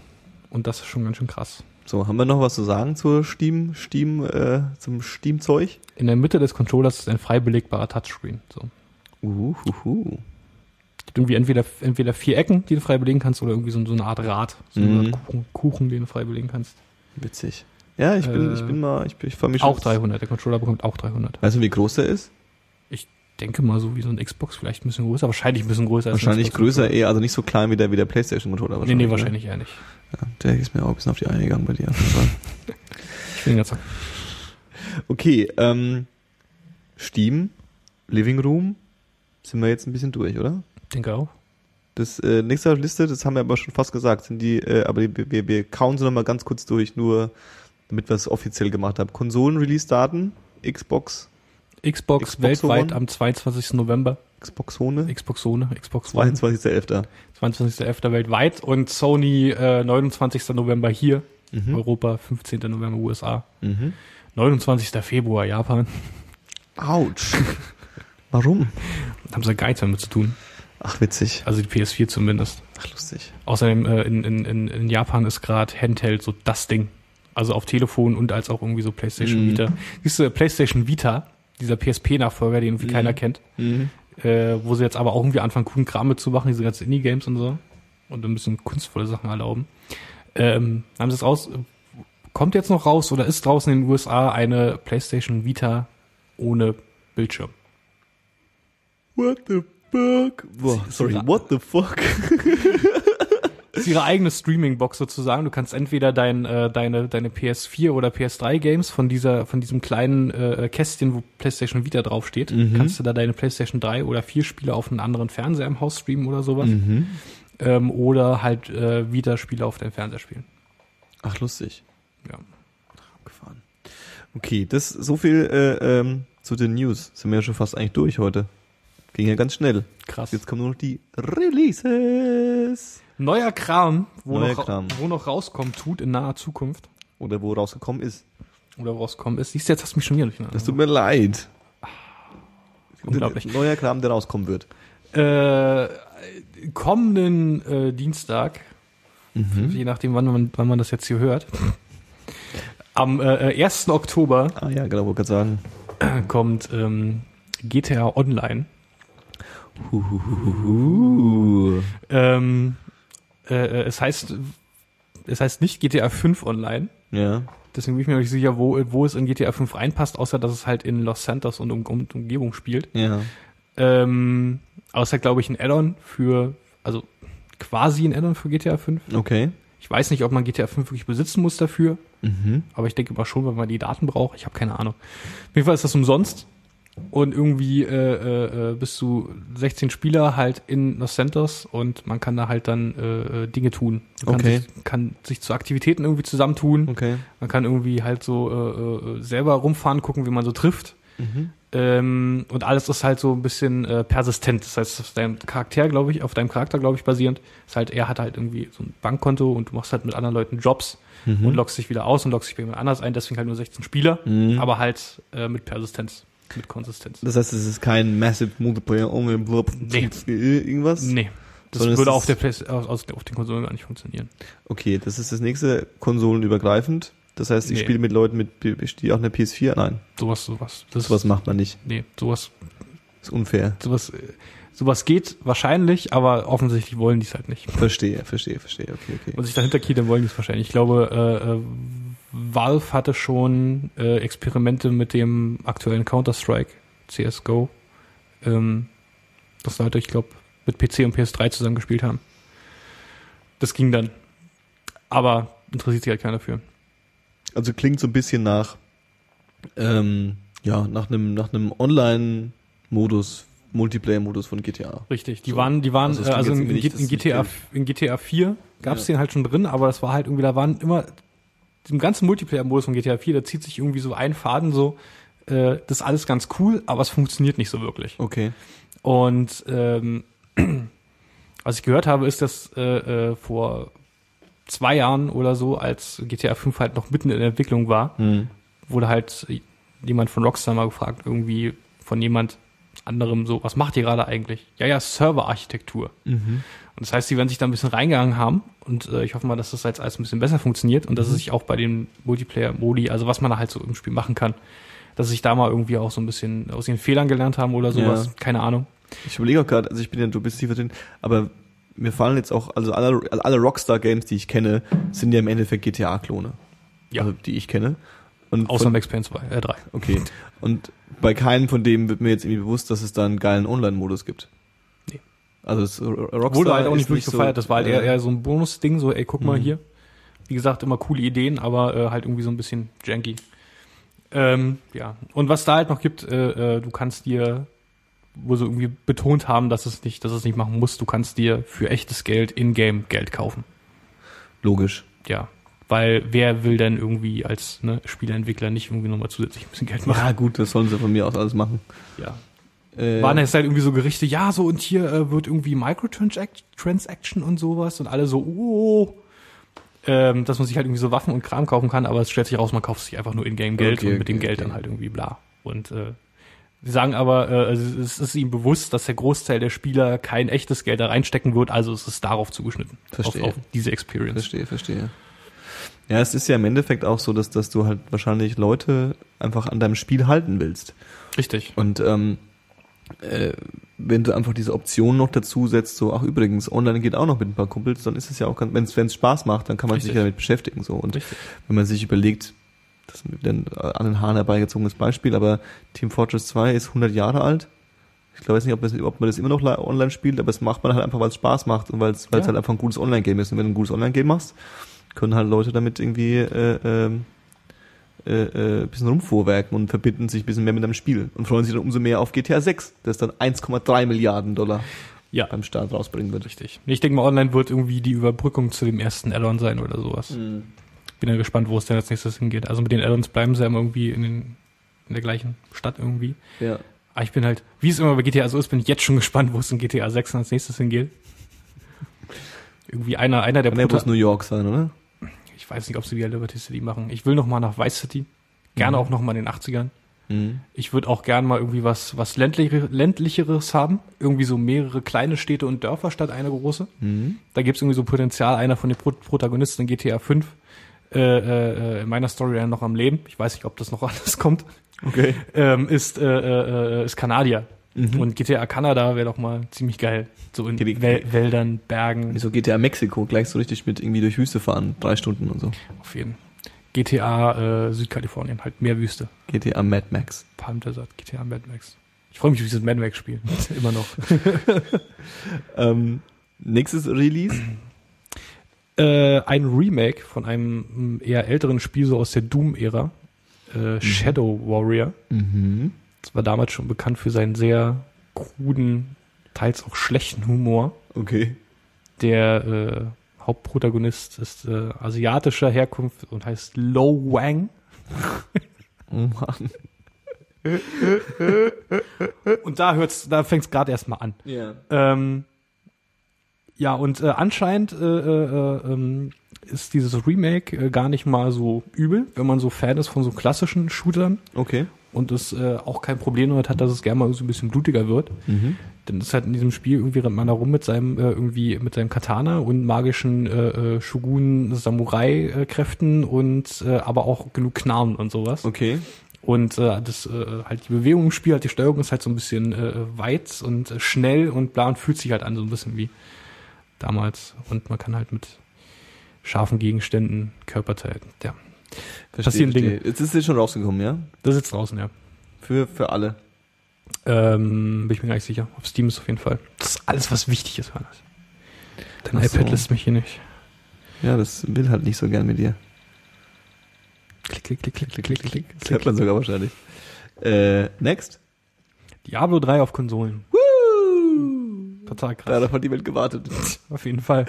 und das ist schon ganz schön krass. So, haben wir noch was zu sagen zur Steam, Steam, äh, zum Steam-Zeug? In der Mitte des Controllers ist ein frei belegbarer Touchscreen. So. Uhuhu. gibt irgendwie entweder, entweder vier Ecken, die du frei belegen kannst, oder irgendwie so, so eine Art Rad, so eine Mhm. Art Kuchen, Kuchen, den du frei belegen kannst. Witzig. Ja, ich bin, Äh, ich bin mal, ich, bin- ich freue mich schon. Auch 300, der Controller bekommt auch 300. Weißt du, wie groß der ist? Denke mal so wie so ein Xbox, vielleicht ein bisschen größer, wahrscheinlich ein bisschen größer. Wahrscheinlich größer eher, also nicht so klein wie der, wie der Playstation-Controller. Nee, nee, oder? wahrscheinlich eher nicht. Ja, der ist mir auch ein bisschen auf die Eier gegangen bei dir. Ich bin ganz okay, ähm, Steam, Living Room, sind wir jetzt ein bisschen durch, oder? denke auch. Das äh, nächste auf Liste, das haben wir aber schon fast gesagt, sind die, äh, aber die, wir, wir kauen sie noch mal ganz kurz durch, nur damit wir es offiziell gemacht haben. Konsolen-Release-Daten, Xbox, Xbox, Xbox weltweit One. am 22. November. Xbox One, Xbox Zone, Xbox One. 22.11. 22.11. weltweit und Sony äh, 29. November hier, Mhm. Europa, 15. November USA, Mhm. 29. Februar Japan. Autsch. Warum? Haben sie gar nichts damit zu tun. Ach, witzig. Also die PS4 zumindest. Ach, lustig. Außerdem äh, in, in, in, Japan ist gerade Handheld so das Ding. Also auf Telefon und als auch irgendwie so PlayStation Mhm. Vita. Siehst du, PlayStation Vita, dieser PSP-Nachfolger, den irgendwie Mhm. keiner kennt, Mhm. äh, wo sie jetzt aber auch irgendwie anfangen, coolen Kram mitzumachen, diese ganzen Indie-Games und so. Und ein bisschen kunstvolle Sachen erlauben. Ähm, haben sie es raus, kommt jetzt noch raus oder ist draußen in den USA eine PlayStation Vita ohne Bildschirm? What the fuck? Boah, sorry, what the fuck? Das ist ihre eigene Streaming-Box sozusagen. Du kannst entweder dein, äh, deine, deine PS4 oder PS3-Games von dieser, von diesem kleinen äh, Kästchen, wo PlayStation Vita draufsteht, Mhm. kannst du da deine PlayStation 3 oder 4 Spiele auf einen anderen Fernseher im Haus streamen oder sowas. Mhm. Ähm, oder halt äh, Vita-Spiele auf deinem Fernseher spielen. Ach, lustig. Ja. Gefahren. Okay, das so viel äh, ähm, zu den News. Sind wir ja schon fast eigentlich durch heute. Ging ja ganz schnell. Krass. Jetzt kommen nur noch die Releases. Neuer Kram, wo, Neuer noch, Kram. wo noch rauskommen tut in naher Zukunft. Oder wo rausgekommen ist. Oder wo rauskommen ist. Siehst du, jetzt hast du mich schon wieder durcheinander. Das tut mir leid. Unglaublich. Neuer Kram, der rauskommen wird. Äh, kommenden äh, Dienstag, Mhm. je nachdem, wann man, wann man das jetzt hier hört, am äh, 1. Oktober Ah ja, genau, wollte gerade sagen. kommt ähm, GTA Online. Uh, Ähm, äh, äh, es heißt, es heißt nicht GTA 5 Online. ja. Deswegen bin ich mir nicht sicher, wo, wo es in GTA 5 reinpasst, außer dass es halt in Los Santos und um, um, Umgebung spielt. Ja. Ähm, außer, glaube ich, ein Add-on für, also quasi ein Add-on für GTA 5. Okay. Ich weiß nicht, ob man GTA 5 wirklich besitzen muss dafür, Mhm. aber ich denke mal schon, wenn man die Daten braucht. Ich habe keine Ahnung. Auf jeden Fall ist das umsonst. Und irgendwie äh, äh, äh, bis zu 16 Spieler halt in Los Santos und man kann da halt dann äh, äh, Dinge tun. Man Okay. kann, sich, kann sich zu Aktivitäten irgendwie zusammentun. Okay. Man kann irgendwie halt so äh, äh, selber rumfahren, gucken, wie man so trifft. Mhm. Ähm, und alles ist halt so ein bisschen äh, persistent. Das heißt, auf deinem Charakter, glaube ich, auf deinem Charakter, glaube ich, basierend. Das heißt, er hat halt irgendwie so ein Bankkonto und du machst halt mit anderen Leuten Jobs Mhm. und loggst dich wieder aus und loggst dich bei jemand anders ein. Deswegen halt nur 16 Spieler, Mhm. aber halt äh, mit Persistenz, mit Konsistenz. Das heißt, es ist kein Massive Multiplayer only blub, Nee. irgendwas? Nee. Das Sondern würde auf, der Play auf, auf den Konsolen gar nicht funktionieren. Okay, das ist das nächste konsolenübergreifend. Das heißt, ich Nee. spiele mit Leuten mit die auch eine PS4. Nein, Sowas, sowas. Das sowas macht man nicht. Nee, sowas, ist unfair. sowas, sowas geht wahrscheinlich, aber offensichtlich wollen die es halt nicht. Verstehe, verstehe, verstehe. Okay, okay. Und sich dahinter key, dann wollen die es wahrscheinlich. Ich glaube, äh, äh, Valve hatte schon äh, Experimente mit dem aktuellen Counter-Strike, CSGO, ähm, das Leute, ich glaube, mit PC und PS3 zusammen gespielt haben. Das ging dann. Aber interessiert sich halt keiner für. Also klingt so ein bisschen nach, ähm, ja, nach einem nach einem Online-Modus, Multiplayer-Modus von GTA. Richtig. Die So. waren, die waren, Also äh, also in, in, nicht GTA, in GTA 4 gab es Ja. den halt schon drin, aber das war halt irgendwie, da waren immer, im ganzen Multiplayer-Modus von GTA 4, da zieht sich irgendwie so ein Faden so, äh, das ist alles ganz cool, aber es funktioniert nicht so wirklich. Okay. Und ähm, was ich gehört habe, ist, dass äh, äh, vor zwei Jahren oder so, als GTA 5 halt noch mitten in der Entwicklung war, Hm. wurde halt jemand von Rockstar mal gefragt, irgendwie von jemand anderem so, was macht ihr gerade eigentlich? Ja, ja, Serverarchitektur. Mhm. Und das heißt, die werden sich da ein bisschen reingegangen haben und äh, ich hoffe mal, dass das jetzt alles ein bisschen besser funktioniert und dass es sich auch bei den Multiplayer-Modi, also was man da halt so im Spiel machen kann, dass sie sich da mal irgendwie auch so ein bisschen aus ihren Fehlern gelernt haben oder sowas. Ja. Keine Ahnung. Ich überlege auch gerade, also ich bin ja, du bist tiefer drin, aber mir fallen jetzt auch, also alle, alle Rockstar-Games, die ich kenne, sind ja im Endeffekt GTA-Klone. Ja. Also die ich kenne. Und Außer von, Max Payne 2, äh 3. Okay. Und bei keinem von dem wird mir jetzt irgendwie bewusst, dass es da einen geilen Online-Modus gibt. Nee. Also es, Rockstar Wurde halt auch nicht wirklich gefeiert. Das war halt äh, eher, eher so ein Bonus-Ding, so, ey, guck mal Mhm. hier. Wie gesagt, immer coole Ideen, aber äh, halt irgendwie so ein bisschen janky. Ähm, ja. Und was da halt noch gibt, äh, äh, du kannst dir, wo sie irgendwie betont haben, dass es nicht, dass es nicht machen muss, du kannst dir für echtes Geld in-game Geld kaufen. Logisch. Ja. Weil wer will denn irgendwie als ne, Spieleentwickler nicht irgendwie nochmal zusätzlich ein bisschen Geld machen? Ja gut, das sollen sie von mir aus alles machen. Ja. Äh, Waren jetzt halt irgendwie so Gerichte, ja, so und hier äh, wird irgendwie Microtransaction und sowas und alle so, oh, ähm, dass man sich halt irgendwie so Waffen und Kram kaufen kann, aber es stellt sich raus, man kauft sich einfach nur Ingame-Geld Okay, und mit dem okay, Geld okay. dann halt irgendwie bla. Und äh, sie sagen aber, äh, also es ist ihm bewusst, dass der Großteil der Spieler kein echtes Geld da reinstecken wird, also es ist darauf zugeschnitten. Verstehe. Auf, auf diese Experience. Verstehe, verstehe. Ja, es ist ja im Endeffekt auch so, dass, dass du halt wahrscheinlich Leute einfach an deinem Spiel halten willst. Richtig. Und ähm, äh, wenn du einfach diese Option noch dazu setzt, so, ach übrigens, online geht auch noch mit ein paar Kumpels, dann ist es ja auch ganz, wenn es Spaß macht, dann kann man sich Richtig. ja damit beschäftigen. So. Und Richtig. wenn man sich überlegt, das ist ein an den Haaren herbeigezogenes Beispiel, aber Team Fortress 2 ist 100 Jahre alt. Ich glaube weiß nicht, ob, das, ob man das immer noch li- online spielt, aber es macht man halt einfach, weil es Spaß macht und weil es weil es Ja. halt einfach ein gutes Online-Game ist. Und wenn du ein gutes Online-Game machst, können halt Leute damit irgendwie äh, ähm, äh, äh, ein bisschen rumvorwerken und verbinden sich ein bisschen mehr mit einem Spiel und freuen sich dann umso mehr auf GTA 6, das dann 1,3 Milliarden Dollar Ja. beim Start rausbringen wird. Richtig. Ich denke mal, online wird irgendwie die Überbrückung zu dem ersten Add-on sein oder sowas. Bin ja gespannt, wo es denn als nächstes hingeht. Also mit den Add-ons bleiben sie ja immer irgendwie in, den, in der gleichen Stadt irgendwie. Ja. Aber ich bin halt, wie es immer bei GTA so ist, bin ich jetzt schon gespannt, wo es in GTA 6 als nächstes hingeht. Irgendwie einer, einer der bloß Prota- New York sein, oder? Ich weiß nicht, ob sie wieder Liberty City machen. Ich will noch mal nach Vice City. Gerne Mhm. auch noch mal in den 80ern. Mhm. Ich würde auch gern mal irgendwie was, was ländlichere, ländlicheres haben. Irgendwie so mehrere kleine Städte und Dörfer statt eine große. Mhm. Da gibt's irgendwie so Potenzial. Einer von den Pro Protagonisten in GTA 5 äh, äh, in meiner Storyline noch am Leben, ich weiß nicht, ob das noch alles kommt, Okay. ähm, ist, äh, äh, äh, ist Kanadier. Mhm. Und GTA Kanada wäre doch mal ziemlich geil. So in Wäl Wäldern, Bergen, Wieso GTA Mexiko gleich so richtig mit irgendwie durch Wüste fahren, drei Stunden und so. auf jeden GTA äh, Südkalifornien, halt mehr Wüste. GTA Mad Max. Palm Desert, GTA Mad Max. Ich freue mich auf dieses Mad Max Spiel. Immer noch. Ähm, nächstes Release. äh, ein Remake von einem m, eher älteren Spiel, so aus der Doom-Ära. Äh, Shadow Warrior. Mhm. War damals schon bekannt für seinen sehr kruden, teils auch schlechten Humor. Okay. Der äh, Hauptprotagonist ist äh, asiatischer Herkunft und heißt Lo Wang. Oh Mann. Und da hört's, da fängt's gerade erstmal an. Ja. Ähm, ja, und äh, anscheinend äh, äh, ähm, ist dieses Remake äh, gar nicht mal so übel, wenn man so Fan ist von so klassischen Shootern Okay. Und es äh, auch kein Problem damit hat, dass es gerne mal so ein bisschen blutiger wird. Mhm. Denn ist halt in diesem Spiel irgendwie rennt man da rum mit seinem äh, irgendwie mit seinem Katana und magischen äh, äh, Shogun Samurai äh, Kräften und äh, aber auch genug Knarren und sowas. Okay. Und äh, das äh, halt die Bewegung im Spiel, halt die Steuerung ist halt so ein bisschen äh, weit und äh, schnell und bla und fühlt sich halt an so ein bisschen wie damals. Und man kann halt mit scharfen Gegenständen Körperteilen. Ja, Verstehe, Passieren Dinge. verstehe. Jetzt ist es schon rausgekommen, ja? das ist jetzt draußen, ja. Für, für alle. Ähm, bin ich mir gar nicht sicher. Auf Steam ist auf jeden Fall. Das ist alles, was wichtig ist, Hannes. Dein Ach so. iPad lässt mich hier nicht. Ja, das will halt nicht so gern mit dir. Klick, klick, klick, klick, klick, klick, klick. Das hört man sogar wahrscheinlich. Äh, next. Diablo 3 auf Konsolen. Total krass. Darauf hat die Welt gewartet. Auf jeden Fall.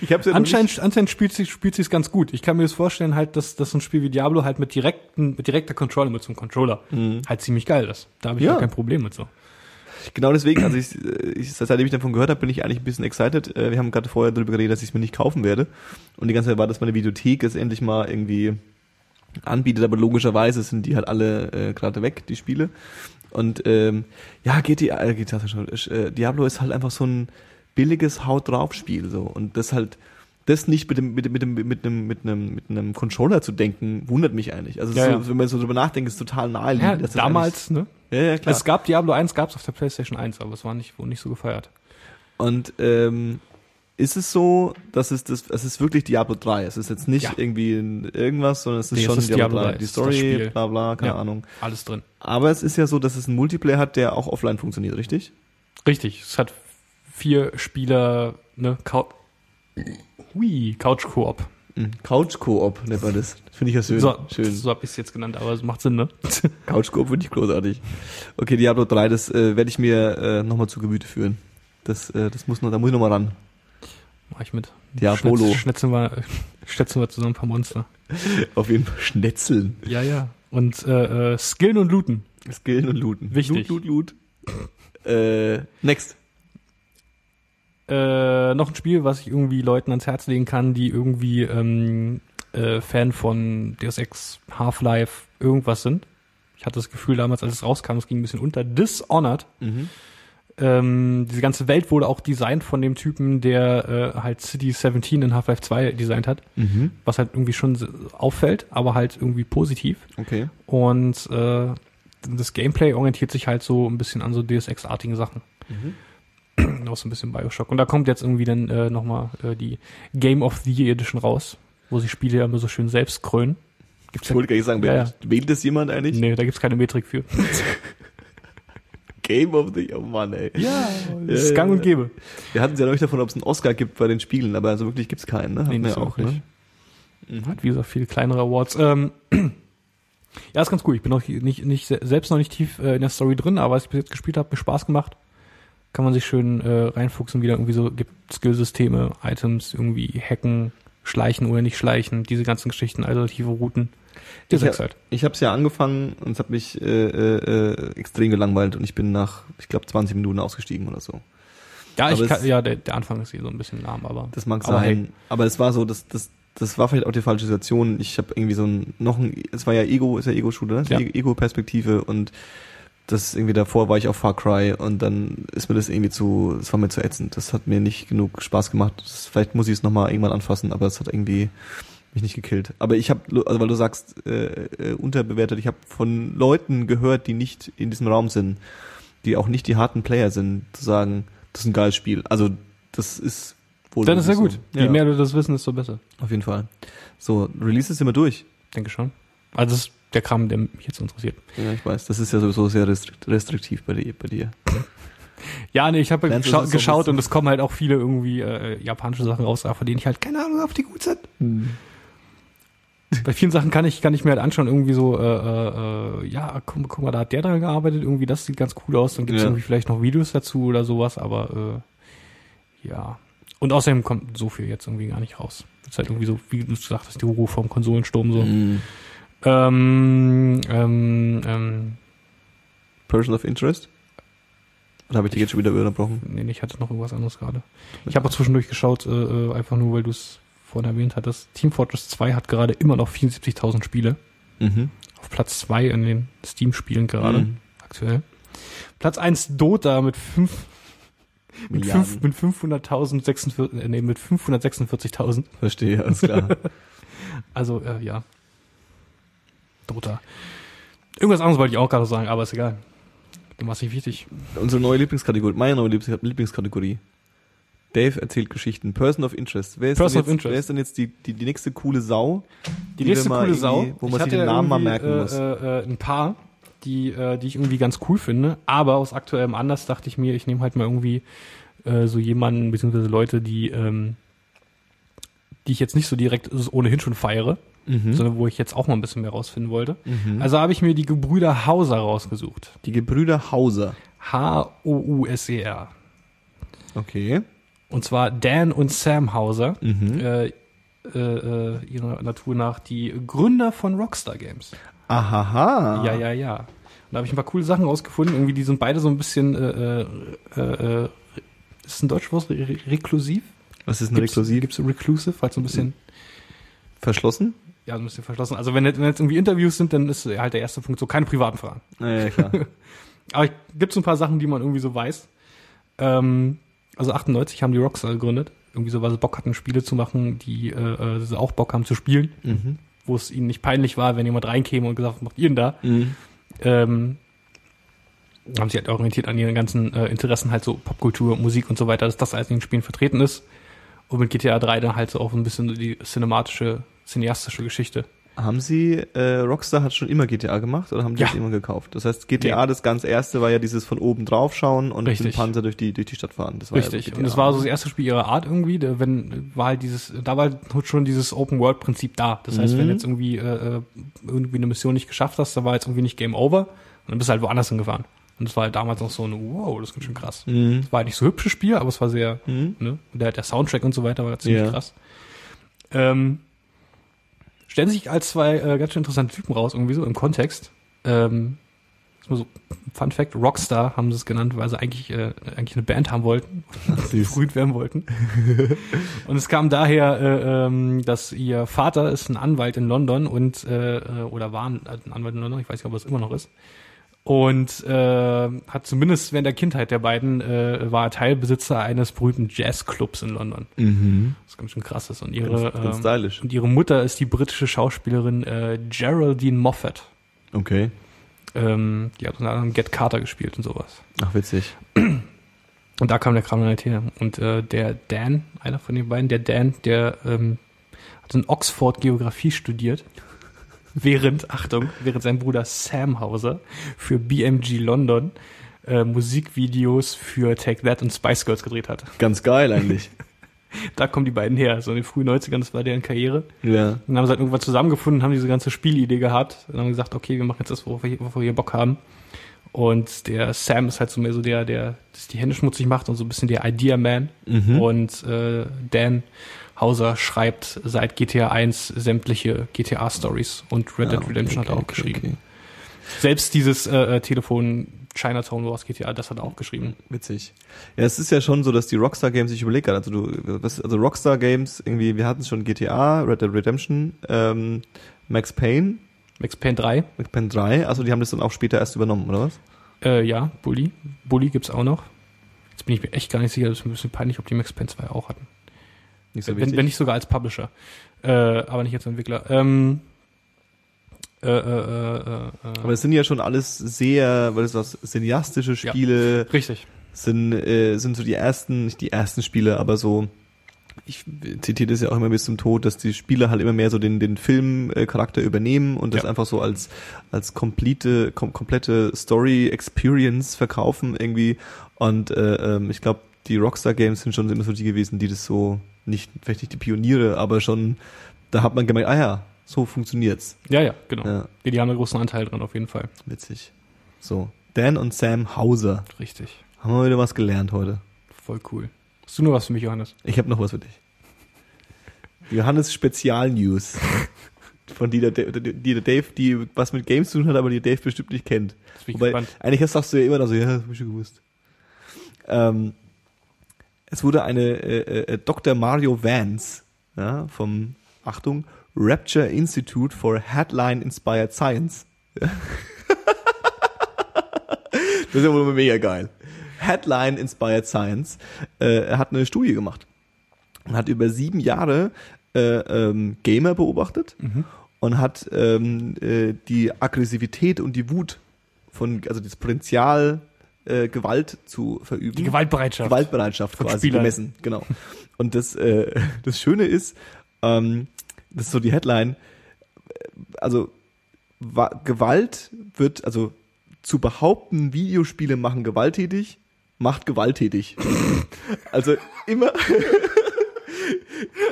Ich hab's ja Anscheinend, anscheinend spielt sich spielt sich's ganz gut. Ich kann mir das vorstellen, halt, dass, dass so ein Spiel wie Diablo halt mit direkten, mit direkter Controller, mit so einem Controller, halt ziemlich geil ist. Da habe ich Ja. kein Problem mit so. Genau deswegen, also ich, ich, seitdem ich davon gehört habe, bin ich eigentlich ein bisschen excited. Äh, Wir haben gerade vorher darüber geredet, dass ich es mir nicht kaufen werde. Und die ganze Zeit war, dass meine Videothek es endlich mal irgendwie anbietet, aber logischerweise sind die halt alle äh, gerade weg, die Spiele. Und ähm, ja, GTA, äh, GTA äh, Diablo ist halt einfach so ein billiges Haut drauf Spiel so und das halt das nicht mit dem mit dem mit dem mit einem mit einem mit einem Controller zu denken wundert mich eigentlich. Also Ja, so, ja. wenn man so drüber nachdenkt, ist total naheliegend. Ja, damals, ne? ja, ja klar. Es gab Diablo 1, gab's auf der PlayStation 1, aber es war nicht, wurde nicht so gefeiert. Und ähm, ist es so, dass es das, es ist wirklich Diablo 3. Es ist jetzt nicht Ja. irgendwie irgendwas, sondern es ist Nee, schon ist Diablo 3. Die Story, bla bla, keine Ja. Ahnung. Alles drin. Aber es ist ja so, dass es einen Multiplayer hat, der auch offline funktioniert, richtig? Richtig. Es hat vier Spieler, ne, Cou Hui, Couch Koop. Mhm. Couch Koop nennt man das. Finde ich ja schön. So, schön. so habe ich es jetzt genannt, aber es macht Sinn, ne? Couch Koop finde ich großartig. Okay, Diablo 3, das äh, werde ich mir äh, nochmal zu Gemüte führen. Das, äh, das muss noch, da muss ich nochmal ran. Mach ich mit. Diabolo. Schnetz- Schnetzeln wir, wir zusammen ein paar Monster. Auf jeden Fall schnetzeln. Ja, ja. Und äh, äh, skillen und looten. Skillen und looten. Wichtig. Loot, loot, loot. äh, next. Äh, noch ein Spiel, was ich irgendwie Leuten ans Herz legen kann, die irgendwie ähm, äh, Fan von Deus Ex, Half-Life, irgendwas sind. Ich hatte das Gefühl damals, als es rauskam, es ging ein bisschen unter. Dishonored. Mhm. Ähm, diese ganze Welt wurde auch designt von dem Typen, der äh, halt City 17 in Half-Life 2 designt hat, Mhm. was halt irgendwie schon auffällt, aber halt irgendwie positiv. Okay. Und äh, das Gameplay orientiert sich halt so ein bisschen an so Deus Ex-artigen Sachen. Auch so ein bisschen Bioshock. Und da kommt jetzt irgendwie dann äh, nochmal äh, die Game of the Year Edition raus, wo sich Spiele ja immer so schön selbst krönen. Gibt's Ich wollte gar nicht sagen, Ja, ja. wählt das jemand eigentlich? Nee, da gibt's keine Metrik für. Game of the Oh Mann, ey. Ja, das ist gang und gäbe. Wir hatten es ja neulich davon, ob es einen Oscar gibt bei den Spielen, aber also wirklich gibt's keinen, ne? Hatten Nee, wir nicht auch, wirklich. ne? Hat wie gesagt viele kleinere Awards. Ähm, ja, ist ganz cool. Ich bin noch nicht, nicht selbst noch nicht tief äh, in der Story drin, aber was ich bis jetzt gespielt habe, mir Spaß gemacht. Kann man sich schön äh, reinfuchsen, wieder irgendwie so gibt Skillsysteme, Items, irgendwie hacken, schleichen oder nicht schleichen, diese ganzen Geschichten, alternative Routen. Das Ich ist halt. Ich habe es ja angefangen und es hat mich äh, äh, extrem gelangweilt und ich bin nach, ich glaube, 20 Minuten ausgestiegen oder so. Ja, ich kann, es- ja, der, der Anfang ist hier so ein bisschen lahm, aber Das mag Aber sein. Aber es war so, das, das, das war vielleicht auch die falsche Situation. Ich habe irgendwie so ein, noch ein, es war ja Ego, ist ja Ego-Shooter, ne? Ja. Ego-Perspektive und das irgendwie davor war ich auf Far Cry und dann ist mir das irgendwie zu, es war mir zu ätzend. Das hat mir nicht genug Spaß gemacht. Das, vielleicht muss ich es nochmal irgendwann anfassen, aber es hat irgendwie mich nicht gekillt. Aber ich habe, also weil du sagst, äh, äh, unterbewertet, ich habe von Leuten gehört, die nicht in diesem Raum sind, die auch nicht die harten Player sind, zu sagen, das ist ein geiles Spiel. Also das ist wohl Dann ist ja wirklich gut. so. Je mehr du das wissen, desto besser. Auf jeden Fall. So, Release ist immer durch. Denke schon. Also das ist der Kram, der mich jetzt interessiert. Ja, ich weiß. Das ist ja sowieso sehr restrikt, restriktiv bei dir. Bei dir. Ja, nee, ich habe so geschaut bisschen? und es kommen halt auch viele irgendwie äh, japanische Sachen raus, von denen ich halt keine Ahnung habe, ob die gut sind. Bei vielen Sachen kann ich, kann ich mir halt anschauen, irgendwie so, äh, äh, äh, ja, guck, guck mal, da hat der dran gearbeitet, irgendwie, das sieht ganz cool aus, dann gibt's Ja. irgendwie vielleicht noch Videos dazu oder sowas, aber äh, ja. Und außerdem kommt so viel jetzt irgendwie gar nicht raus. Ist halt irgendwie so, wie du sagtest, die Ruhe vom Konsolensturm so. Mhm. Ähm, ähm, ähm, Person of Interest? Oder habe ich dich jetzt schon wieder unterbrochen? nee, ich hatte noch irgendwas anderes gerade. Ich habe auch zwischendurch geschaut, äh, äh, einfach nur, weil du es vorhin erwähnt hattest. Team Fortress 2 hat gerade immer noch 74.000 Spiele. Mhm. Auf Platz 2 in den Steam-Spielen gerade, Mhm. aktuell. Platz 1 Dota mit 5 mit, fünf, mit 500.000, 46, äh, nee, mit 546.000. Verstehe, alles klar. Also, äh, ja. Dota. Irgendwas anderes wollte ich auch gerade sagen, aber ist egal. Du warst nicht wichtig. Unsere neue Lieblingskategorie, meine neue Lieblings Lieblingskategorie. Dave erzählt Geschichten. Person of Interest. Wer ist, Person denn of jetzt, Interest. Wer ist denn jetzt die, die, die nächste coole Sau? Die wir nächste coole Sau, Wo man ich sich den Namen mal merken äh, muss. Äh, äh, ein paar, die, äh, die ich irgendwie ganz cool finde, aber aus aktuellem Anlass dachte ich mir, ich nehme halt mal irgendwie äh, so jemanden, beziehungsweise Leute, die, ähm, die ich jetzt nicht so direkt ohnehin schon feiere, Mhm. sondern wo ich jetzt auch mal ein bisschen mehr rausfinden wollte. Mhm. Also habe ich mir die Gebrüder Hauser rausgesucht. die Gebrüder Hauser. H-O-U-S-E-R. Okay. Und zwar Dan und Sam Hauser. Mhm. Äh, äh, äh, ihrer Natur nach die Gründer von Rockstar Games. Ahaha. Ja, ja, ja. Und da habe ich ein paar coole Sachen rausgefunden. Irgendwie, die sind beide so ein bisschen, äh, äh, äh, äh, ist ein deutsches Wort, Re re reklusiv? Was ist ein Gibt's- Reklusiv? Gibt's reclusive, halt so ein bisschen, Verschlossen? ja, so ein bisschen verschlossen. Also wenn, jetzt- wenn jetzt irgendwie Interviews sind, dann ist halt der erste Punkt so keine privaten Fragen. Ja, ja klar. Aber gibt so ein paar Sachen, die man irgendwie so weiß. Ähm, also 98 haben die Rockstar gegründet. Irgendwie so, weil sie Bock hatten, Spiele zu machen, die äh, äh, sie auch Bock haben zu spielen. mhm. Wo es ihnen nicht peinlich war, wenn jemand reinkäme und gesagt, was macht ihr denn da? Mhm. ähm, haben sich halt orientiert an ihren ganzen äh, Interessen, halt so Popkultur, Musik und so weiter, dass das alles in den Spielen vertreten ist. Und mit GTA 3 dann halt so auch ein bisschen so die cinematische, cineastische Geschichte. Haben Sie, äh, Rockstar hat schon immer GTA gemacht oder haben die Ja. das immer gekauft? Das heißt, GTA, das ganz erste war ja dieses von oben drauf schauen und mit Richtig. dem Panzer durch die, durch die Stadt fahren. Das war Richtig. Ja und das war so das erste Spiel ihrer Art irgendwie, da, wenn, war halt dieses, da war halt schon dieses Open-World-Prinzip da. Das heißt, Mhm. wenn jetzt irgendwie, äh, äh, irgendwie eine Mission nicht geschafft hast, da war jetzt irgendwie nicht Game Over, und dann bist du halt woanders hingefahren. Und das war halt damals noch so ein, wow, das ist ganz schön krass. Mhm. Es war halt nicht so hübsches Spiel, aber es war sehr, Mhm. ne? Der, der Soundtrack und so weiter war ziemlich Ja. krass. Ähm, stellen sich als zwei äh, ganz schön interessante Typen raus, irgendwie so im Kontext. Ähm, so Fun Fact, Rockstar haben sie es genannt, weil sie eigentlich, äh, eigentlich eine Band haben wollten, berühmt werden wollten. und es kam daher, äh, ähm, dass ihr Vater ist ein Anwalt in London und äh, äh, oder war ein, ein Anwalt in London, ich weiß nicht, ob er es immer noch ist. Und äh, hat zumindest während der Kindheit der beiden äh, war er Teilbesitzer eines berühmten Jazzclubs in London. Mhm. Das ganz schön krass ist. Und ihre, Ganz, ganz ähm, und ihre Mutter ist die britische Schauspielerin äh, Geraldine Moffat. Okay. Ähm, die hat unter anderem Get Carter gespielt und sowas. Ach, witzig. Und da kam der Kram dann halt her. Und äh, der Dan, einer von den beiden, der Dan, der ähm, hat in Oxford Geografie studiert. Während, Achtung, während sein Bruder Sam Hauser für BMG London äh, Musikvideos für Take That und Spice Girls gedreht hat. Ganz geil eigentlich. Da kommen die beiden her. So in den frühen 90ern, das war deren Karriere. ja. Und dann haben sie halt irgendwann zusammengefunden, haben diese ganze Spielidee gehabt und haben gesagt, okay, wir machen jetzt das, worauf wir, worauf wir hier Bock haben. Und der Sam ist halt so mehr so der, der das die Hände schmutzig macht und so ein bisschen der Idea Man. Mhm. Und äh, Dan Hauser schreibt seit GTA 1 sämtliche GTA Stories und Red Dead Ah, Redemption okay, hat er auch okay, geschrieben. okay. Selbst dieses äh, äh, Telefon Chinatown Wars GTA, das hat er auch geschrieben. Witzig. Ja, es ist ja schon so, dass die Rockstar Games, ich überlege gerade, also du, was, also Rockstar Games, irgendwie, wir hatten schon GTA, Red Dead Redemption, ähm, Max Payne, Max Payne 3, Max Payne 3, also die haben das dann auch später erst übernommen, oder was? äh, ja, Bully. Bully gibt's auch noch. Jetzt bin ich mir echt gar nicht sicher, das ist ein bisschen peinlich, ob die Max Payne 2 auch hatten. Nicht so wenn, wenn nicht sogar als Publisher. Äh, aber nicht als Entwickler. Ähm, äh, äh, äh, äh, Aber es sind ja schon alles sehr, weil es was cineastische Spiele richtig. sind, äh, sind so die ersten, nicht die ersten Spiele, aber so, ich zitiere das ja auch immer bis zum Tod, dass die Spiele halt immer mehr so den, den Filmcharakter übernehmen und das Ja. einfach so als, als komplette, kom komplette Story Experience verkaufen irgendwie. Und äh, ähm, ich glaube, die Rockstar Games sind schon immer so die gewesen, die das so nicht, vielleicht nicht die Pioniere, aber schon, da hat man gemerkt, ah ja, so funktioniert's. Ja, ja, genau. Ja, Die, die haben einen großen Anteil dran, auf jeden Fall. witzig. So, Dan und Sam Hauser. Richtig. Haben wir wieder was gelernt heute. Voll cool. Hast du nur was für mich, Johannes? Ich habe noch was für dich. Johannes Spezial News. Von die der, die der Dave, die was mit Games zu tun hat, aber die Dave bestimmt nicht kennt. Wobei, gespannt. eigentlich sagst du ja immer noch so, ja, das hab ich schon gewusst. Ähm, es wurde eine äh, äh, Dr. Mario Vance ja, vom, Achtung, Rapture Institute for Headline Inspired Science. Ja. das ist ja wohl mega geil. Headline Inspired Science. Äh, er hat eine Studie gemacht und hat über sieben Jahre äh, ähm, Gamer beobachtet Mhm. und hat ähm, äh, die Aggressivität und die Wut von, also das Potenzial, äh, Gewalt zu verüben. Die Gewaltbereitschaft. Gewaltbereitschaft Von quasi Spielern. gemessen, genau. Und das, äh, das Schöne ist, ähm, das ist so die Headline, äh, also wa- Gewalt wird, also zu behaupten, Videospiele machen gewalttätig, macht gewalttätig. also immer,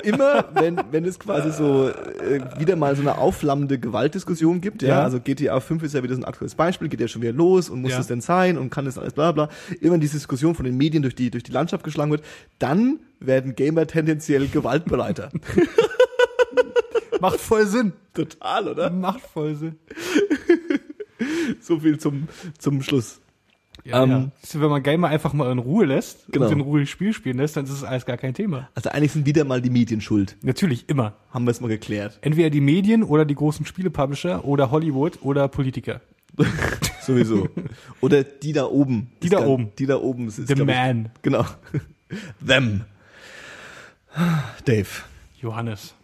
immer, wenn, wenn es quasi so äh, wieder mal so eine aufflammende Gewaltdiskussion gibt, ja, Ja. also GTA 5 ist ja wieder so ein aktuelles Beispiel, geht ja schon wieder los und muss Ja. das denn sein und kann das alles bla bla, immer diese Diskussion von den Medien durch die, durch die Landschaft geschlagen wird, dann werden Gamer tendenziell gewaltbereiter. Macht voll Sinn. Total, oder? Macht voll Sinn. So viel zum, zum Schluss. Ja, Ähm, ja. Wenn man Gamer einfach mal in Ruhe lässt Genau. und in Ruhe Spiel spielen lässt, dann ist es alles gar kein Thema. Also eigentlich sind wieder mal die Medien schuld. Natürlich, immer. Haben wir es mal geklärt. Entweder die Medien oder die großen Spielepublisher oder Hollywood oder Politiker. Sowieso. Oder die da oben. Die da gar- oben. Die da oben. Ist, The glaub ich- Man. Genau. Them. Dave. Johannes.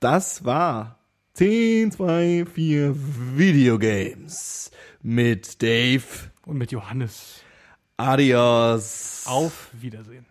Das war 10, 2, 4 Videogames mit Dave. Und mit Johannes. Adios. Auf Wiedersehen.